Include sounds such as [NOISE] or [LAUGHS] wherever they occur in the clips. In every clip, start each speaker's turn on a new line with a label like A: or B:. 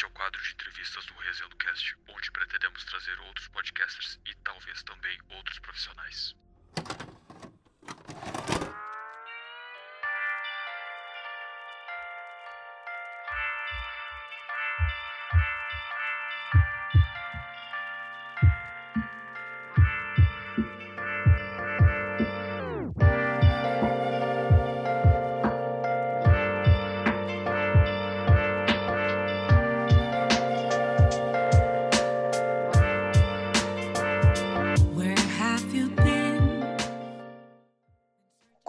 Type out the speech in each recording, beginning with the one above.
A: Este é o quadro de entrevistas do Resenha Cast, onde pretendemos trazer outros podcasters e talvez também outros profissionais.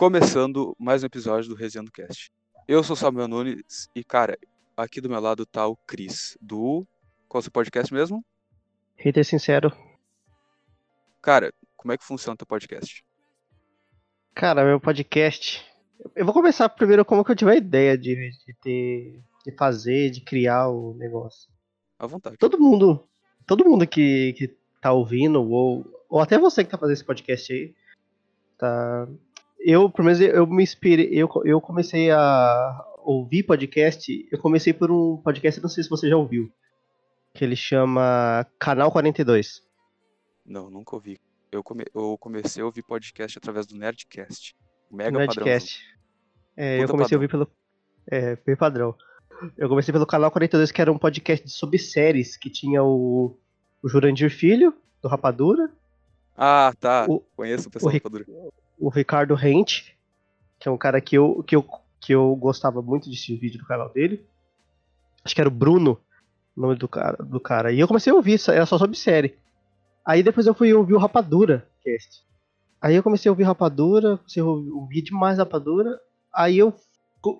B: Começando mais um episódio do Resenha Cast. Eu sou Samuel Nunes e, cara, aqui do meu lado tá o Cris, do. Qual é o seu podcast mesmo?
C: Hater Sincero.
B: Cara, como é que funciona o teu podcast?
C: Cara, meu podcast. Eu vou começar primeiro como que eu tive a ideia de, de ter. de fazer, de criar o negócio.
B: À vontade.
C: Todo mundo. Todo mundo que, que tá ouvindo, ou, ou até você que tá fazendo esse podcast aí, tá eu, pelo menos, eu me inspirei, eu, eu comecei a ouvir podcast, eu comecei por um podcast, não sei se você já ouviu, que ele chama Canal 42.
B: Não, nunca ouvi. Eu, come, eu comecei a ouvir podcast através do Nerdcast. Mega
C: Nerdcast. É, eu comecei padrão. a ouvir pelo. É, bem padrão. Eu comecei pelo canal 42, que era um podcast sobre séries, que tinha o, o Jurandir Filho, do Rapadura.
B: Ah, tá. O, Conheço o pessoal
C: o,
B: do Rapadura
C: o Ricardo Rente, que é um cara que eu, que eu, que eu gostava muito de assistir vídeo do canal dele. Acho que era o Bruno, o nome do cara, do cara. E eu comecei a ouvir, era só sobre série. Aí depois eu fui ouvir o Rapadura Cast. Aí eu comecei a ouvir Rapadura, comecei a ouvir demais Rapadura. Aí eu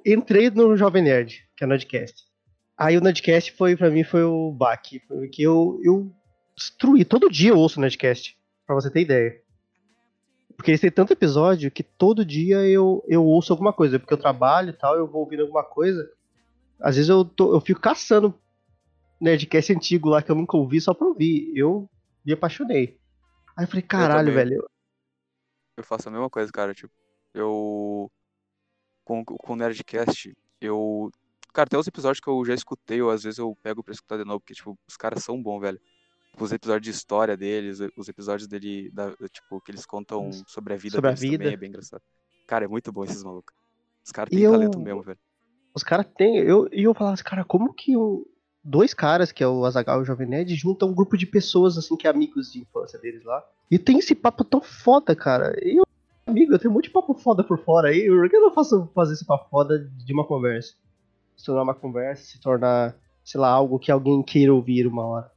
C: entrei no Jovem Nerd, que é o Nerdcast. Aí o Nerdcast foi, pra mim, foi o baque. Porque eu, eu destruí. Todo dia eu ouço o Nerdcast, pra você ter ideia. Porque eles têm tanto episódio que todo dia eu, eu ouço alguma coisa. Porque eu trabalho e tal, eu vou ouvindo alguma coisa. Às vezes eu, tô, eu fico caçando Nerdcast antigo lá que eu nunca ouvi só pra ouvir. Eu me apaixonei. Aí eu falei, caralho, eu velho.
B: Eu faço a mesma coisa, cara. Tipo, eu. Com, com o Nerdcast, eu. Cara, tem uns episódios que eu já escutei, ou às vezes eu pego pra escutar de novo, porque, tipo, os caras são bons, velho os episódios de história deles, os episódios dele, da, tipo, que eles contam sobre a vida
C: sobre a vida.
B: também, é bem engraçado. Cara, é muito bom esses malucos. Os caras têm talento mesmo, velho.
C: Os caras têm, eu, e eu falava assim, cara, como que o, dois caras, que é o Azagal e o Jovem Nerd, juntam um grupo de pessoas, assim, que é amigos de infância deles lá, e tem esse papo tão foda, cara. E eu, amigo, eu tenho um monte de papo foda por fora aí, por que eu não faço fazer esse papo foda de uma conversa? Se tornar uma conversa, se tornar, sei lá, algo que alguém queira ouvir uma hora.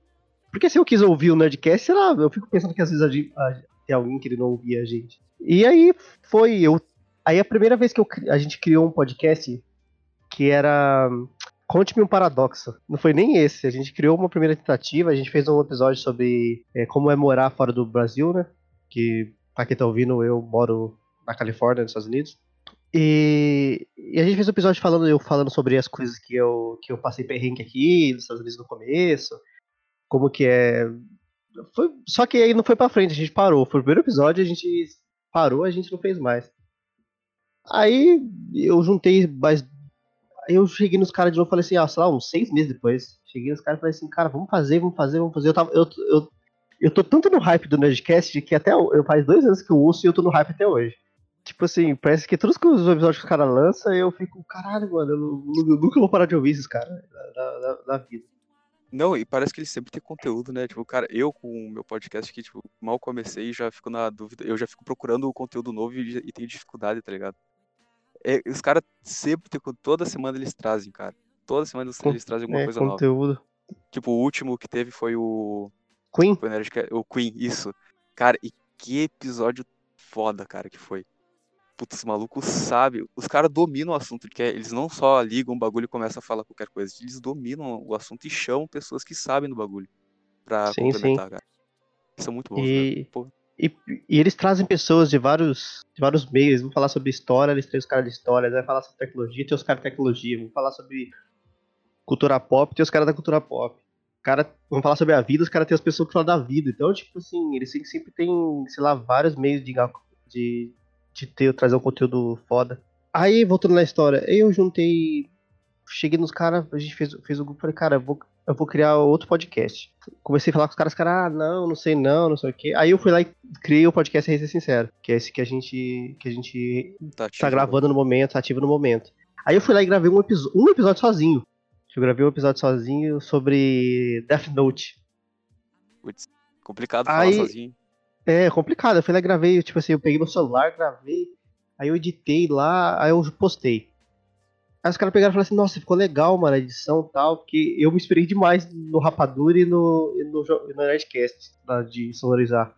C: Porque se eu quis ouvir o Nerdcast, sei lá, eu fico pensando que às vezes gente, a, tem alguém que não ouvia a gente. E aí foi, eu. Aí a primeira vez que eu, a gente criou um podcast que era. Conte-me um paradoxo. Não foi nem esse. A gente criou uma primeira tentativa, a gente fez um episódio sobre é, como é morar fora do Brasil, né? Que, pra quem tá ouvindo, eu moro na Califórnia, nos Estados Unidos. E, e, a gente fez um episódio falando, eu falando sobre as coisas que eu, que eu passei perrengue aqui nos Estados Unidos no começo como que é. Foi, só que aí não foi pra frente, a gente parou. Foi o primeiro episódio, a gente parou, a gente não fez mais. Aí eu juntei mais. Eu cheguei nos caras de novo e falei assim, ah, sei lá, uns seis meses depois. Cheguei nos caras e falei assim, cara, vamos fazer, vamos fazer, vamos fazer. Eu, tava, eu, eu, eu tô tanto no hype do Nerdcast que até eu, faz dois anos que eu ouço e eu tô no hype até hoje. Tipo assim, parece que todos os episódios que os caras lançam, eu fico, caralho, mano, eu, nunca vou parar de ouvir esses caras da vida.
B: Não, e parece que ele sempre tem conteúdo, né? Tipo, cara, eu com o meu podcast que, tipo, mal comecei já fico na dúvida, eu já fico procurando o conteúdo novo e, e tenho dificuldade, tá ligado? É, os caras sempre tem, toda semana eles trazem, cara. Toda semana eles, eles trazem alguma
C: é,
B: coisa
C: conteúdo.
B: nova. Tipo, o último que teve foi o.
C: Queen?
B: Foi o Queen, isso. Cara, e que episódio foda, cara, que foi. Putz, os malucos sabem. Os caras dominam o assunto, porque eles não só ligam o bagulho e começam a falar qualquer coisa. Eles dominam o assunto e chamam pessoas que sabem do bagulho. Pra sim, complementar, sim. cara. São muito bons,
C: e... E, e, eles trazem pessoas de vários, de vários meios. Vão falar sobre história, eles têm os caras de história. Vai falar sobre tecnologia, tem os caras de tecnologia. Vão falar sobre cultura pop, tem os caras da cultura pop. Cara, vão falar sobre a vida, os caras têm as pessoas que falam da vida. Então, tipo assim, eles sempre têm, sei lá, vários meios de, de de ter, trazer um conteúdo foda. Aí, voltando na história, eu juntei. Cheguei nos caras, a gente fez, fez o grupo, falei, cara, vou, eu vou criar outro podcast. Comecei a falar com os caras, os caras, ah, não, não sei não, não sei o quê. Aí eu fui lá e criei o podcast Rei Ser Sincero, que é esse que a gente, que a gente
B: Tá,
C: tá gravando no momento, tá ativo no momento. Aí eu fui lá e gravei um, episo- um episódio sozinho. Eu gravei um episódio sozinho sobre Death Note.
B: Putz, complicado
C: Aí-
B: falar sozinho.
C: É complicado, eu fui lá gravei, tipo assim, eu peguei meu celular, gravei, aí eu editei lá, aí eu postei. Aí os caras pegaram e falaram assim, nossa, ficou legal, mano, a edição e tal, porque eu me inspirei demais no Rapadura e no, e no, no Nerdcast, de sonorizar.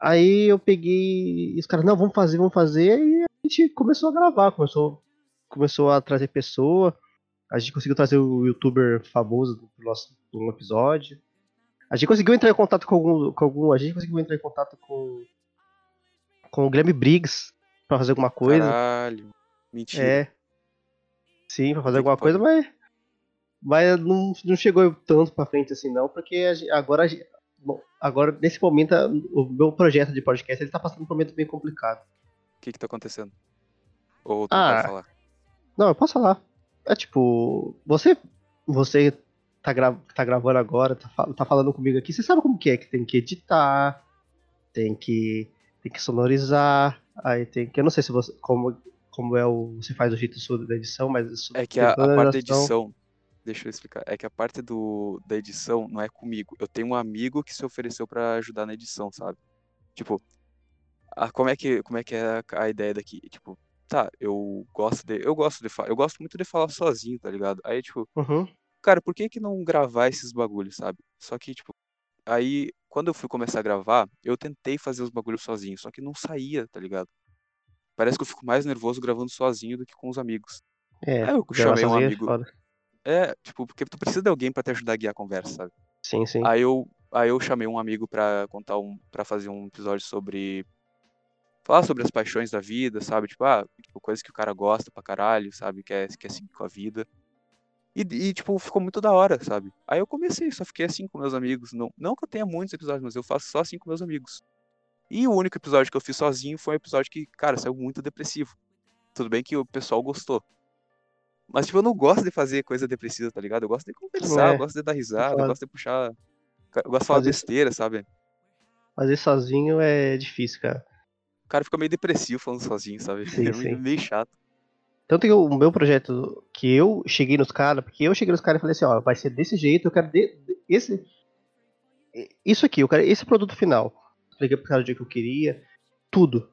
C: Aí eu peguei, e os caras, não, vamos fazer, vamos fazer, e a gente começou a gravar, começou, começou a trazer pessoa, a gente conseguiu trazer o youtuber famoso pro nosso um episódio. A gente conseguiu entrar em contato com algum, com algum. A gente conseguiu entrar em contato com. Com o Guilherme Briggs pra fazer alguma coisa.
B: Caralho. Mentira.
C: É. Sim, pra fazer alguma coisa, mas. Mas não, não chegou tanto pra frente assim, não, porque agora. bom, agora, nesse momento, o meu projeto de podcast ele tá passando por um momento bem complicado.
B: O que que tá acontecendo? Ou tu
C: Ah.
B: não falar?
C: Não, eu posso falar. É tipo, você você tá, gra tá gravando agora, tá, tá falando comigo aqui, você sabe como que é, que tem que editar, tem que tem que sonorizar, aí tem que eu não sei se você como como é o você faz o jeito sua da edição, mas
B: É que a, a parte da
C: edição.
B: Deixa eu explicar. É que a parte do, da edição não é comigo. Eu tenho um amigo que se ofereceu pra ajudar na edição, sabe? Tipo, a, como é que como é que é a, a ideia daqui? Tipo, tá, eu gosto de eu gosto de falar, eu gosto muito de falar sozinho, tá ligado? Aí tipo,
C: Uhum.
B: Cara, por que que não gravar esses bagulhos, sabe? Só que tipo, aí quando eu fui começar a gravar, eu tentei fazer os bagulhos sozinho, só que não saía, tá ligado? Parece que eu fico mais nervoso gravando sozinho do que com os amigos.
C: É.
B: Aí eu chamei um
C: é
B: amigo.
C: foda.
B: É, tipo, porque tu precisa de alguém pra te ajudar a guiar a conversa, sabe?
C: Sim, sim.
B: Aí eu, aí eu chamei um amigo pra contar um, para fazer um episódio sobre falar sobre as paixões da vida, sabe? Tipo, ah, tipo, coisas que o cara gosta pra caralho, sabe? Quer, quer seguir com a vida. E, e, tipo, ficou muito da hora, sabe? Aí eu comecei, só fiquei assim com meus amigos. Não, não que eu tenha muitos episódios, mas eu faço só assim com meus amigos. E o único episódio que eu fiz sozinho foi um episódio que, cara, saiu muito depressivo. Tudo bem que o pessoal gostou. Mas, tipo, eu não gosto de fazer coisa depressiva, tá ligado? Eu gosto de conversar,
C: É,
B: eu gosto de dar risada, eu gosto de puxar. Eu gosto de falar
C: Fazer
B: besteira, sabe?
C: Fazer sozinho é difícil, cara.
B: O cara fica meio depressivo falando sozinho, sabe? [LAUGHS]
C: Sim,
B: é
C: sim.
B: meio chato.
C: Tanto que o meu projeto, que eu cheguei nos caras, porque eu cheguei nos caras e falei assim, ó, vai ser desse jeito, eu quero de, esse. Isso aqui, eu quero esse produto final. Expliquei pro cara o dia que eu queria, tudo.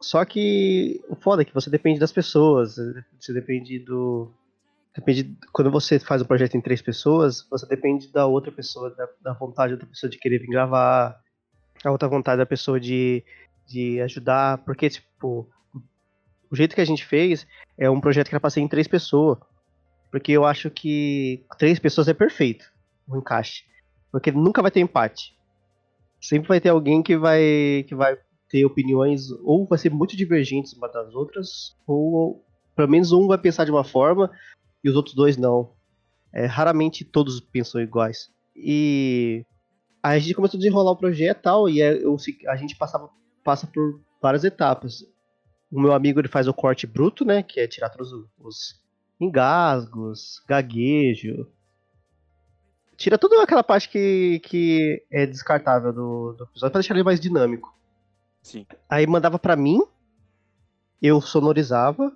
C: Só que o foda é que você depende das pessoas, você depende do. Depende. Quando você faz um projeto em três pessoas, você depende da outra pessoa, da, da vontade da outra pessoa de querer vir gravar, a outra vontade da pessoa de, de ajudar, porque, tipo, o jeito que a gente fez é um projeto que era pra ser em três pessoas. Porque eu acho que três pessoas é perfeito o encaixe. Porque nunca vai ter empate. Sempre vai ter alguém que vai, que vai ter opiniões, ou vai ser muito divergentes uma das outras, ou pelo menos um vai pensar de uma forma e os outros dois não. É, raramente todos pensam iguais. E a gente começou a desenrolar o projeto e tal, e é- eu- a gente passava, passa por várias etapas o meu amigo ele faz o corte bruto, né? Que é tirar todos os- os engasgos, gaguejo. Tira toda aquela parte que, que é descartável do, do episódio pra deixar ele mais dinâmico.
B: Sim.
C: Aí mandava pra mim, eu sonorizava,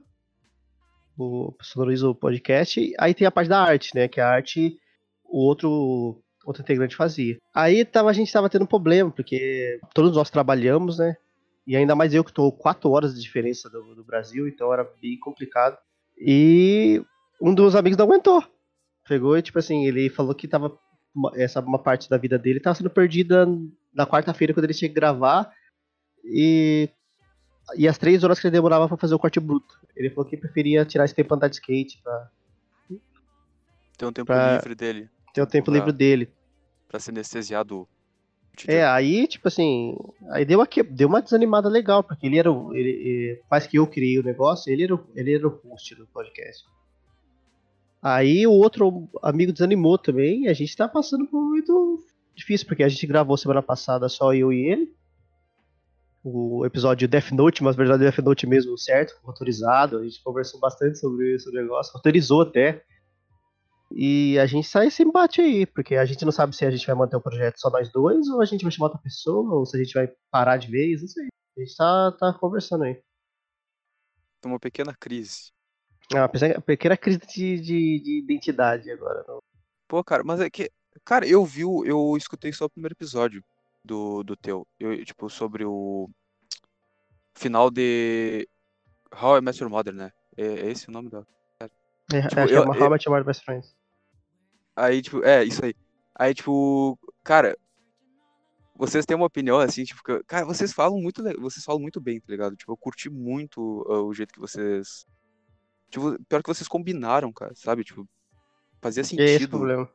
C: o, sonorizo o podcast, aí tem a parte da arte, né? Que a arte o outro, outro integrante fazia. Aí tava, a gente tava tendo problema, porque todos nós trabalhamos, né? E ainda mais eu que estou quatro horas de diferença do, do Brasil, então era bem complicado. E um dos amigos não aguentou. Pegou e, tipo assim, ele falou que tava. uma- Essa uma parte da vida dele tava sendo perdida na quarta-feira quando ele tinha que gravar. E. E as três horas que ele demorava pra fazer o corte bruto. Ele falou que preferia tirar esse tempo andar de skate, pra
B: Tem um tempo
C: Pra-
B: livre dele
C: ter o tempo
B: Pra-
C: livre dele.
B: pra se anestesiar do
C: É,
B: cotidiano.
C: aí, tipo assim, aí deu uma, deu uma desanimada legal, porque ele era o. Ele, ele- faz que eu criei o negócio, ele era, o- ele era o host do podcast. Aí o outro amigo desanimou também, e a gente tá passando por um momento difícil, porque a gente gravou semana passada só eu e ele. O episódio Death Note, mas na verdade Death Note mesmo, certo? Autorizado, a gente conversou bastante sobre esse negócio, autorizou até. E a gente sai esse embate aí, porque a gente não sabe se a gente vai manter o projeto só nós dois, ou a gente vai chamar outra pessoa, ou se a gente vai parar de vez, não sei. A gente tá, tá conversando aí.
B: Uma pequena crise.
C: É uma pequena- crise de, de, de identidade agora. não.
B: Pô, cara, mas é que. Cara, eu vi, eu escutei só o primeiro episódio do, do teu. Eu, tipo, sobre o final de How I Met Your Mother, né? É, é esse o nome da.
C: É,
B: Tipo, eu-
C: é uma
B: eu-
C: I Met Your Mother Best Friends.
B: Aí, tipo, é, isso aí. Aí, tipo, cara, vocês têm uma opinião assim, tipo, que, cara, vocês falam muito, vocês falam muito bem, tá ligado? Tipo, eu curti muito ah, o jeito que vocês. Tipo, pior que vocês combinaram, cara, sabe? Tipo, fazia
C: E é esse
B: sentido.
C: problema.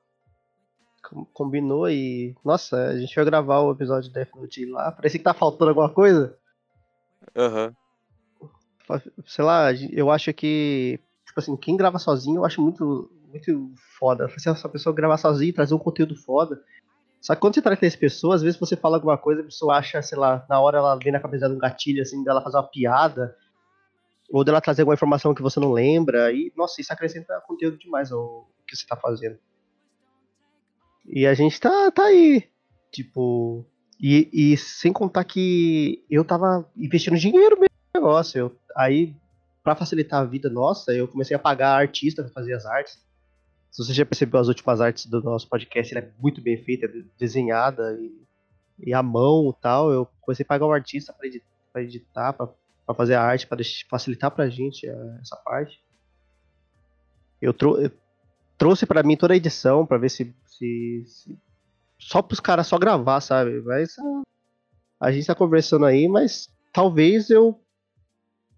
C: Com- Combinou e. Nossa, a gente foi gravar o episódio de Death Note lá. Parecia que tá faltando alguma coisa.
B: Aham.
C: Fa- Sei lá, eu acho que. Tipo assim, quem grava sozinho eu acho muito, muito foda. Se essa pessoa gravar sozinho e trazer um conteúdo foda. Só que quando você traz três pessoas, às vezes você fala alguma coisa, a pessoa acha, sei lá, na hora ela vem na cabeça dela um gatilho, assim, dela fazer uma piada. Ou dela trazer alguma informação que você não lembra. E, nossa, isso acrescenta conteúdo demais ao que você tá fazendo. E a gente tá, tá aí. Tipo. E, e sem contar que eu tava investindo dinheiro mesmo no negócio. Eu, aí, pra facilitar a vida nossa, eu comecei a pagar artista pra fazer as artes. Se você já percebeu as últimas artes do nosso podcast, ela é muito bem feita, de- desenhada e, e à mão e tal. Eu comecei a pagar um artista pra editar, pra fazer a arte, deix- facilitar pra gente eh, essa parte. Eu, trou eu trouxe pra mim toda a edição pra ver se, se, se- só pros caras só gravar, sabe? Mas ah, a gente tá conversando aí, mas talvez eu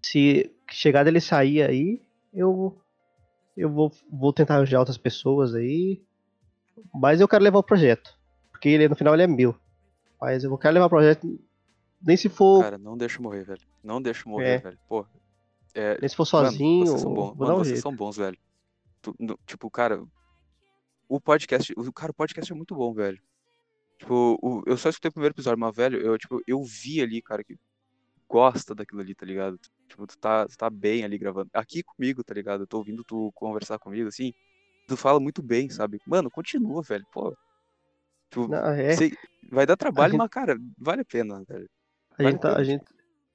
C: se chegar dele sair aí, eu eu vou, vou tentar arranjar outras pessoas aí, mas eu quero levar o projeto, porque ele no final ele é meu. Mas eu quero levar o projeto nem se for,
B: Cara, não deixa eu morrer, velho. Não deixa eu morrer,
C: É.
B: velho. Pô. É,
C: nem se for
B: Mano,
C: sozinho,
B: vocês são bons.
C: vou
B: Mano,
C: um
B: vocês
C: jeito.
B: são bons, velho. Tu- no- tipo, cara, o podcast, o cara, o podcast é muito bom, velho. Tipo, o- eu só escutei o primeiro episódio, mas, velho, eu, tipo, eu vi ali, cara, que gosta daquilo ali, tá ligado? Tipo, tu tá, tu tá bem ali gravando. Aqui comigo, tá ligado? Eu tô ouvindo tu conversar comigo, assim. Tu fala muito bem, sabe? Mano, continua, velho. Pô. Tipo,
C: Não, é,
B: sei- vai dar trabalho,
C: gente-
B: mas, cara, vale a pena, velho.
C: a
B: vale
C: gente, tá-
B: a
C: a gente,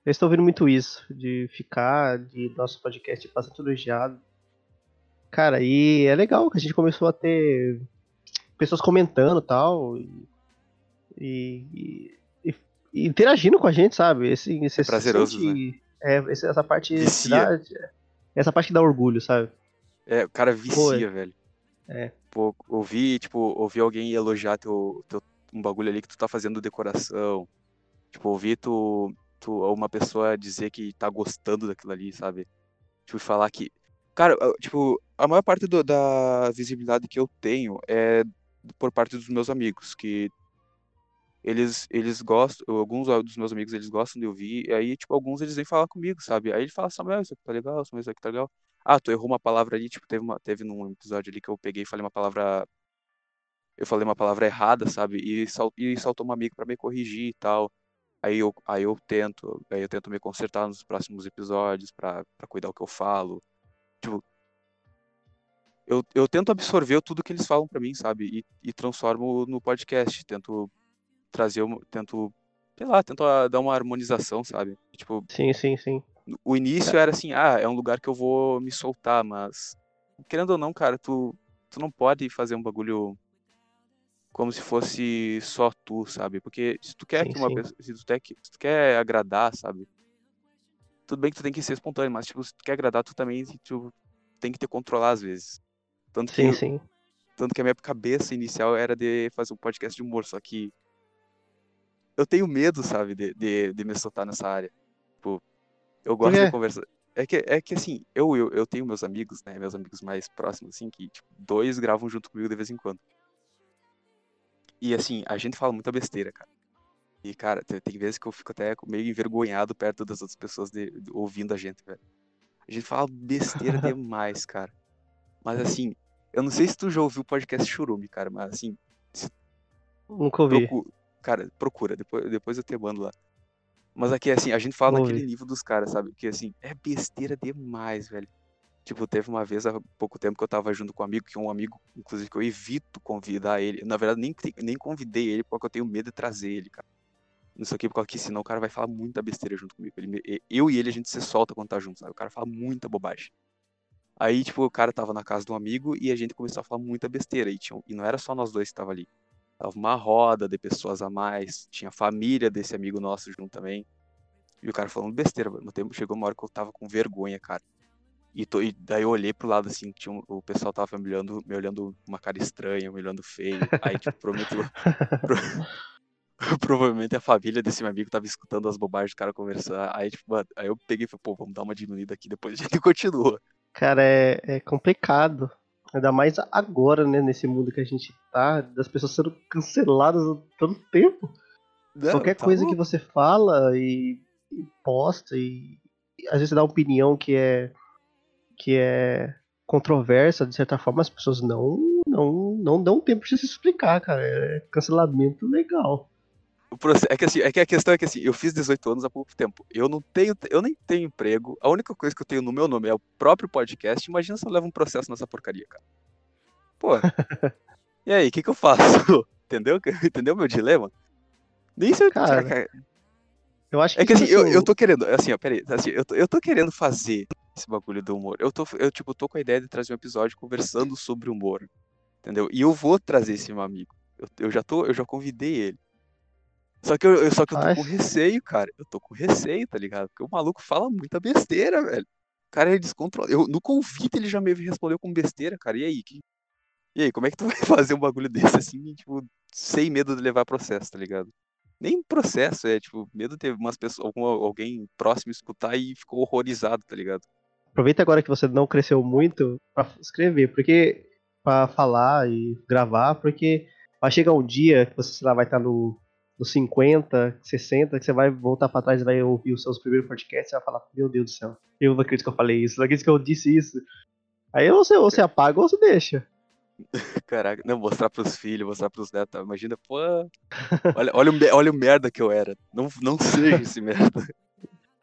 C: eu estou ouvindo muito isso, de ficar, de nosso podcast bastante elogiado. Cara, e é legal que a gente começou a ter pessoas comentando tal, e, e- e interagindo com a gente, sabe? Esse, esse
B: É prazeroso,
C: sente- É, esse- essa parte dá, essa parte que dá orgulho, sabe?
B: É, o cara vicia, velho.
C: É.
B: Pô, ouvir, tipo, ouvir alguém elogiar teu, teu, um bagulho ali que tu tá fazendo decoração. Tipo, ouvir tu, tu, uma pessoa dizer que tá gostando daquilo ali, sabe? Tipo, falar que. Cara, tipo, a maior parte do- da visibilidade que eu tenho é por parte dos meus amigos, que eles, eles gostam, alguns dos meus amigos eles gostam de ouvir, e aí, tipo, alguns eles vêm falar comigo, sabe? Aí ele fala, Samuel, isso aqui tá legal, Samuel, isso aqui tá legal. Ah, tu errou uma palavra ali, tipo, teve, uma, teve num episódio ali que eu peguei e falei uma palavra. Eu falei uma palavra errada, sabe? E, sal, e saltou um amigo pra me corrigir e tal. Aí eu, aí eu tento, aí eu tento me consertar nos próximos episódios pra cuidar o que eu falo. Tipo, eu, eu tento absorver tudo que eles falam pra mim, sabe? E, e transformo no podcast. Tento trazer, tento, sei lá, tento ah, dar uma harmonização, sabe? Tipo,
C: Sim, sim, sim.
B: o início era assim, ah, é um lugar que eu vou me soltar, mas querendo ou não, cara, tu, tu não pode fazer um bagulho como se fosse só tu, sabe? Porque se tu quer
C: Sim,
B: que uma
C: sim.
B: pessoa, se tu, quer, que- se tu quer agradar, sabe? Tudo bem que tu tem que ser espontâneo, mas tipo, se tu quer agradar, tu também tu tem que te controlar às vezes. Tanto que,
C: Sim, sim.
B: tanto que a minha cabeça inicial era de fazer um podcast de humor, só que eu tenho medo, sabe, de, de, de me soltar nessa área. Tipo, eu gosto
C: quê?
B: de conversar. É que, é que assim, eu, eu, eu tenho meus amigos, né? Meus amigos mais próximos, assim, que tipo, dois gravam junto comigo de vez em quando. E assim, a gente fala muita besteira, cara. E, cara, tem, tem vezes que eu fico até meio envergonhado perto das outras pessoas de- de- ouvindo a gente, velho. A gente fala besteira [LAUGHS] demais, cara. Mas assim, eu não sei se tu já ouviu o podcast Churume, cara, mas assim,
C: Nunca ouvi.
B: Cara, procura, depois, depois eu te mando lá. Mas aqui, assim, a gente fala
C: Vou
B: naquele nível dos caras, sabe? Que, assim, é besteira demais, velho. Tipo, teve uma vez há pouco tempo que eu tava junto com um amigo, que é um amigo, inclusive, que eu evito convidar ele. Na verdade, nem, nem convidei ele porque eu tenho medo de trazer ele, cara. Isso aqui, porque senão o cara vai falar muita besteira junto comigo. Ele, eu e ele, a gente se solta quando tá junto, sabe? O cara fala muita bobagem. Aí, tipo, o cara tava na casa de um amigo e a gente começou a falar muita besteira. E, tinha, e não era só nós dois que tava ali. Tava uma roda de pessoas a mais. Tinha a família desse amigo nosso junto também. E o cara falando besteira. No tempo chegou uma hora que eu tava com vergonha, cara. E, tô, e daí eu olhei pro lado assim, tinha um, o pessoal tava me olhando, me olhando uma cara estranha, me olhando feio. Aí, tipo, [LAUGHS] prometeu. pro, [LAUGHS] provavelmente a família desse meu amigo tava escutando as bobagens do cara conversar. Aí, tipo, mano, aí eu peguei e falei, pô, vamos dar uma diminuída aqui, depois a gente [LAUGHS] continua.
C: Cara, é, é complicado. Ainda mais agora, né, nesse mundo que a gente tá, das pessoas sendo canceladas há tanto tempo. Não, Qualquer tá coisa louco. que você fala e, e posta e, e às vezes você dá uma opinião que é que é controversa, de certa forma, as pessoas não não não dão tempo de se explicar, cara. É cancelamento legal.
B: É que assim, é que a questão é que assim, eu fiz 18 anos há pouco tempo. Eu não tenho, eu nem tenho emprego. A única coisa que eu tenho no meu nome é o próprio podcast. Imagina se eu levo um processo nessa porcaria, cara. Pô. [LAUGHS] e aí, o que que eu faço? [LAUGHS] Entendeu? [LAUGHS] Entendeu meu dilema? Nem sei
C: cara, cara. Eu acho que
B: É que assim, eu, eu tô querendo, assim, ó, peraí, assim, eu tô, eu tô querendo fazer esse bagulho do humor. Eu tô, eu, tipo, tô com a ideia de trazer um episódio conversando sobre humor. Entendeu? E eu vou trazer esse meu amigo. Eu, eu já tô, eu já convidei ele. Só que eu, só que eu tô Ai. com receio, cara. Eu tô com receio, tá ligado? Porque o maluco fala muita besteira, velho. O cara é descontrolado. Eu, no convite ele já me respondeu com besteira, cara. E aí? Que... E aí, como é que tu [LAUGHS] vai fazer um bagulho desse assim, tipo, sem medo de levar processo, tá ligado? Nem processo, é tipo, medo de ter umas pessoas, algum, alguém próximo escutar e ficou horrorizado, tá ligado?
C: Aproveita agora que você não cresceu muito para escrever, porque para falar e gravar, porque vai chegar um dia que você lá, vai estar no, no 50, 60, que você vai voltar para trás e vai ouvir os seus primeiros podcasts e vai falar, meu Deus do céu, eu não acredito que eu falei isso, não acredito que eu disse isso. Aí você, ou você apaga ou você deixa. [LAUGHS]
B: Caraca, não, mostrar pros filhos, mostrar pros netos. Imagina, pô. Olha, olha, o, olha o merda que eu era. Não, não [LAUGHS] seja esse merda.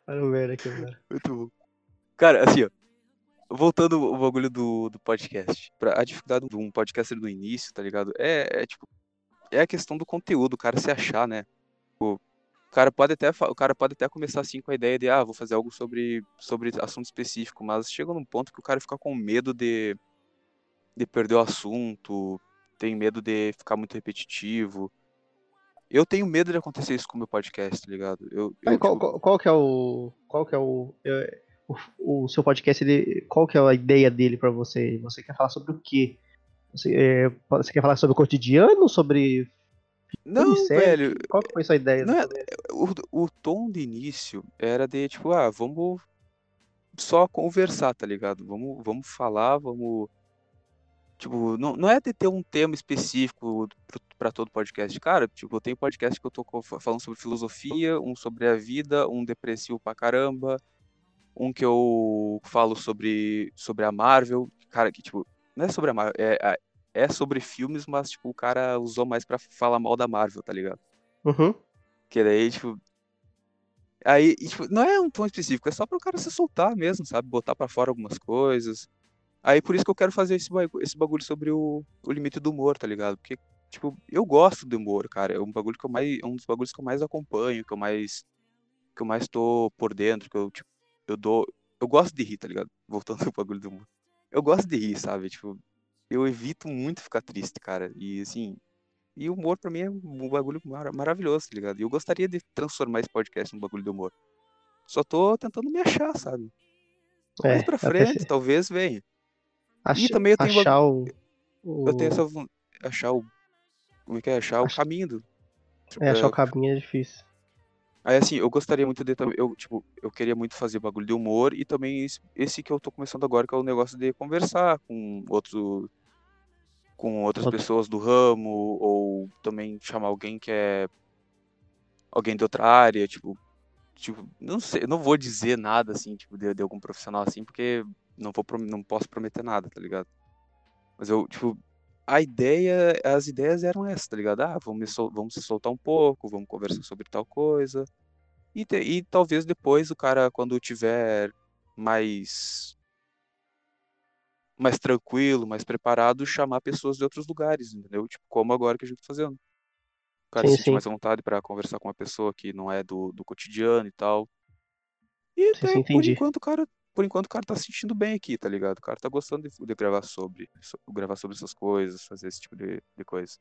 C: Olha o merda que eu era.
B: Muito bom. Cara, assim, ó. Voltando o bagulho do, do podcast. Pra, a dificuldade de um podcaster do início, tá ligado? É, é tipo. É a questão do conteúdo, o cara se achar, né? O, o cara pode até, o cara pode até começar assim com a ideia de, ah, vou fazer algo sobre, sobre assunto específico, mas chega num ponto que o cara fica com medo de de perder o assunto, tem medo de ficar muito repetitivo. Eu tenho medo de acontecer isso com o meu podcast, tá ligado? Eu,
C: eu qual, tipo... qual, qual, que é o. Qual que é o. É, o, o, seu podcast, ele, qual que é a ideia dele para você? Você quer falar sobre o quê? Você, é, você quer falar sobre o cotidiano? Sobre.
B: Não, velho.
C: Qual que foi sua ideia?
B: Não é, o, o tom do início era de tipo, ah, vamos só conversar, tá ligado? Vamos, vamos falar, vamos Tipo, não, não é de ter um tema específico para todo podcast. Cara, tipo, tem podcast que eu tô falando sobre filosofia, um sobre a vida, um depressivo pra caramba, um que eu falo sobre, sobre a Marvel. Cara, que, tipo, não é sobre a Marvel, é, é, sobre filmes, mas, tipo, o cara usou mais para falar mal da Marvel, tá ligado?
C: Uhum.
B: Que daí, tipo. Aí, tipo, não é um tom específico, é só para o cara se soltar mesmo, sabe? Botar para fora algumas coisas. Aí por isso que eu quero fazer esse bagulho, esse bagulho sobre o, o limite do humor, tá ligado? Porque, tipo, eu gosto do humor, cara. É um bagulho que eu mais. É um dos bagulhos que eu mais acompanho, que eu mais. Que eu mais tô por dentro, que eu, tipo, eu dou. Eu gosto de rir, tá ligado? [LAUGHS] Voltando ao bagulho do humor. Eu gosto de rir, sabe? Tipo, eu evito muito ficar triste, cara. E assim. E o humor pra mim é um bagulho mar maravilhoso, tá ligado? E eu gostaria de transformar esse podcast num bagulho de humor. Só tô tentando me achar, sabe? É, Mais pra frente, talvez venha.
C: Ach, e também eu tenho achar
B: o, Eu tenho essa achar o como é que é achar Ach... o caminho do...
C: É, achar o caminho é difícil.
B: Aí assim, eu gostaria muito de eu tipo, eu queria muito fazer bagulho de humor e também esse, esse que eu tô começando agora que é o negócio de conversar com outros com outras Outro. pessoas do ramo ou também chamar alguém que é alguém de outra área, tipo, tipo, não sei, não vou dizer nada assim, tipo, de, de algum profissional assim, porque não vou não posso prometer nada, tá ligado? Mas eu, tipo, a ideia, as ideias eram essas, tá ligado? Ah, vamos, sol, vamos se soltar um pouco, vamos conversar sobre tal coisa. E, te, e talvez depois o cara, quando tiver mais. mais tranquilo, mais preparado, chamar pessoas de outros lugares, entendeu? Tipo, como agora que a gente tá fazendo. O cara
C: Sim,
B: se sente
C: sim.
B: mais à vontade pra conversar com uma pessoa que não é do, do cotidiano e tal. E
C: Sim,
B: até
C: sim,
B: por enquanto o cara, por enquanto o cara tá se sentindo bem aqui, tá ligado? O cara tá gostando de, de gravar sobre, so- gravar sobre essas coisas, fazer esse tipo de, de coisa.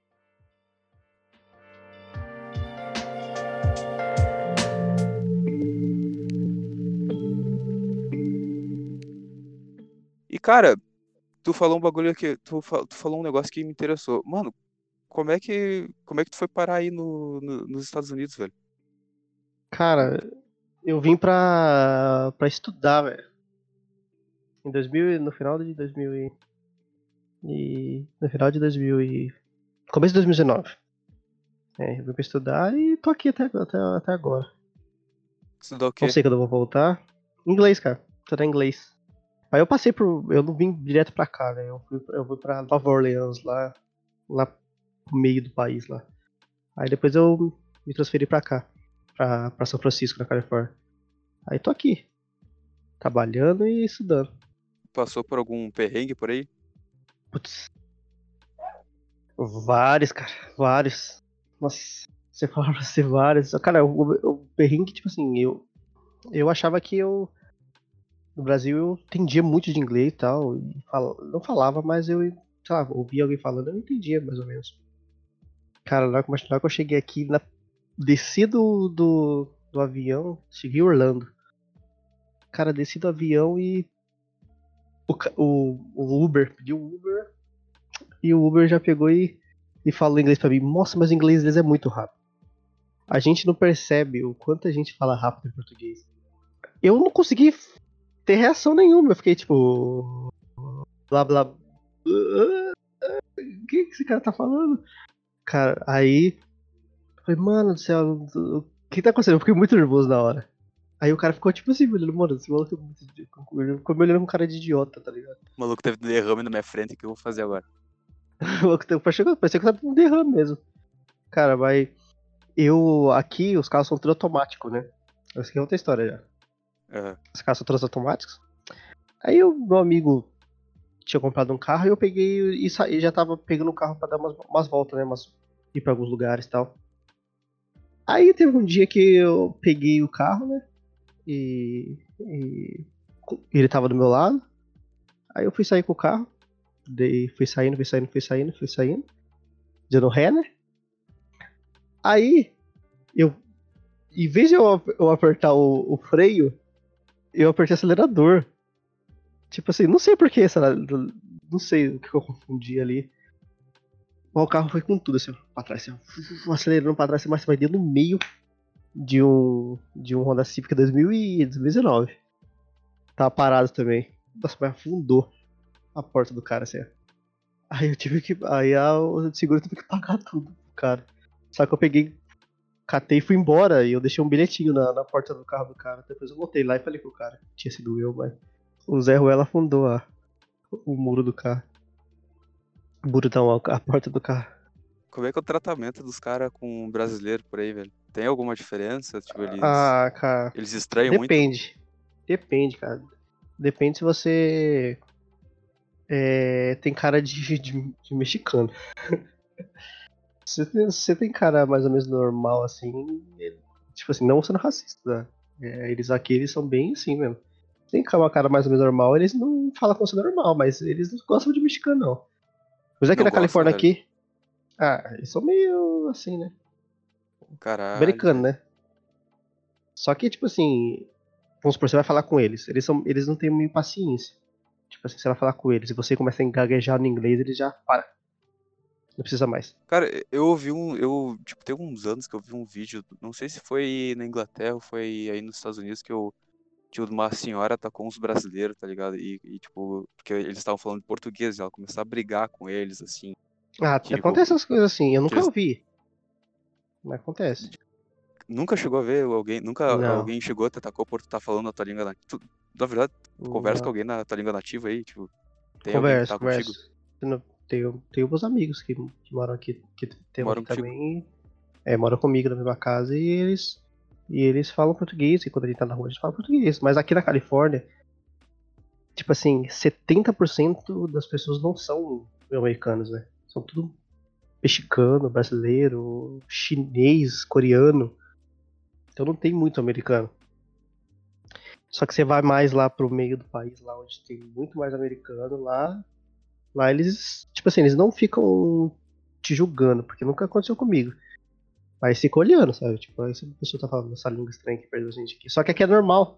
B: E cara, tu falou um bagulho que tu, tu falou um negócio que me interessou. Mano, como é que como é que tu foi parar aí no, no- nos Estados Unidos, velho?
C: Cara, eu vim pra, pra estudar, velho. Em 2000, e- no final de 2000 e, e no final de 2000 e começo de 2019. É, eu vim pra estudar e tô aqui até, até, até agora.
B: Estudar o quê?
C: Não sei quando eu vou voltar. Inglês, cara. Estudar inglês. Aí eu passei por. Eu não vim direto pra cá, velho. Eu fui, eu fui pra Nova Orleans, lá, lá pro meio do país lá. Aí depois eu me transferi pra cá. Pra, pra São Francisco, na Califórnia. Aí tô aqui. Trabalhando e estudando.
B: Passou por algum perrengue por aí?
C: Putz. Vários, cara. Vários. Nossa. Você [LAUGHS] fala pra ser vários. Cara, o, o perrengue, tipo assim, eu. Eu achava que eu. No Brasil eu entendia muito de inglês e tal. E fala- não falava, mas eu, sei lá, ouvia alguém falando, eu entendia mais ou menos. Cara, na hora que eu cheguei aqui, na, desci do, do, do avião, cheguei em Orlando. Cara, desci do avião e. O, o, o Uber, pedi o Uber. E o Uber já pegou e, e falou inglês pra mim. Nossa, mas o inglês deles é muito rápido. A gente não percebe o quanto a gente fala rápido em português. Eu não consegui ter reação nenhuma. Eu fiquei tipo. Blá blá. O que, que esse cara tá falando? Cara, aí. Falei, mano do céu, o que tá acontecendo? Eu fiquei muito nervoso na hora. Aí o cara ficou tipo assim, olhando, mano, esse maluco é muito. idiota." Ficou me olhando com cara de idiota, tá ligado?
B: O maluco teve um derrame na minha frente, o que eu vou fazer agora? [LAUGHS]
C: O maluco teve- parecia que parecia que tava um derrame mesmo. Cara, mas. Eu. Aqui os carros são tudo automáticos, né? Essa aqui é outra história já.
B: Aham.
C: Os carros são todos automáticos. Aí o meu amigo tinha comprado um carro e eu peguei e, sa... e já tava pegando o carro pra dar umas, umas voltas, né? Umas... Ir pra alguns lugares e tal. Aí teve um dia que eu peguei o carro, né? E, e ele tava do meu lado. Aí eu fui sair com o carro. Dei, fui saindo, fui saindo, fui saindo, fui saindo. Dando ré, né? Aí eu. Em vez de eu, eu apertar o, o freio, eu apertei o acelerador. Tipo assim, não sei porquê, não sei o que eu confundi ali. O carro foi com tudo, assim, pra trás, assim, [LAUGHS] acelerando pra trás, mas vai dentro no meio de um, de um Honda Civic 2000 e 2019. Tava parado também. Nossa, mas afundou a porta do cara, assim. Aí eu tive que. Aí a, o seguro teve que pagar tudo cara. Só que eu peguei, catei e fui embora. E eu deixei um bilhetinho na, na porta do carro do cara. Depois eu voltei lá e falei pro cara. Tinha sido eu, mas. O Zé Ruela afundou a, o muro do carro. O muro não, a porta do carro.
B: Como é que é o tratamento dos caras com brasileiro por aí, velho? Tem alguma diferença? Tipo, eles,
C: Ah, cara.
B: eles estranham muito?
C: Depende. Depende, cara. Depende se você. é, tem cara de, de, de mexicano. [LAUGHS] se você tem cara mais ou menos normal, assim. ele- tipo assim, não sendo racista. né? É, eles aqui, eles são bem assim mesmo. Tem uma cara mais ou menos normal, eles não falam como se normal, mas eles não gostam de mexicano, não. Mas aqui
B: Não
C: na
B: gostam,
C: Califórnia,
B: velho.
C: aqui. Ah, eles são meio assim, né?
B: Caralho.
C: americano, né? Só que, tipo assim, vamos supor, você vai falar com eles. Eles, são, eles não têm meio paciência. Tipo assim, você vai falar com eles e você começa a gaguejar no inglês, eles já para. Não precisa mais.
B: Cara, eu ouvi um. Eu, tipo, tem uns anos que eu vi um vídeo. Não sei se foi na Inglaterra ou foi aí nos Estados Unidos que eu. Tipo, uma senhora atacou uns brasileiros, tá ligado? E, e, tipo, porque eles estavam falando português, e ela começou a brigar com eles, assim.
C: Ah,
B: Tipo,
C: acontece essas coisas assim, eu nunca
B: eles-
C: ouvi. Mas acontece.
B: Nunca chegou a ver alguém. Nunca
C: Não.
B: alguém chegou, te atacou por tu tá falando a tua língua nativa. Na verdade, conversa com
C: Não.
B: alguém na tua língua nativa aí, tipo. Tem
C: Conversa,
B: tá
C: conversa. Não, Tenho, tenho meus amigos que, que moram aqui, que tem
B: Moram
C: aqui também. É, moram comigo na mesma casa e eles. E eles falam português, e quando a gente tá na rua a gente fala português. Mas aqui na Califórnia, tipo assim, 70% das pessoas não são americanos, né? São tudo mexicano, brasileiro, chinês, coreano. Então não tem muito americano. Só que você vai mais lá pro meio do país, lá onde tem muito mais americano, lá, lá eles, tipo assim, eles não ficam te julgando, porque nunca aconteceu comigo. Mas fica olhando, sabe? Tipo, essa pessoa tá falando essa língua estranha que perdeu a gente aqui. Só que aqui é normal.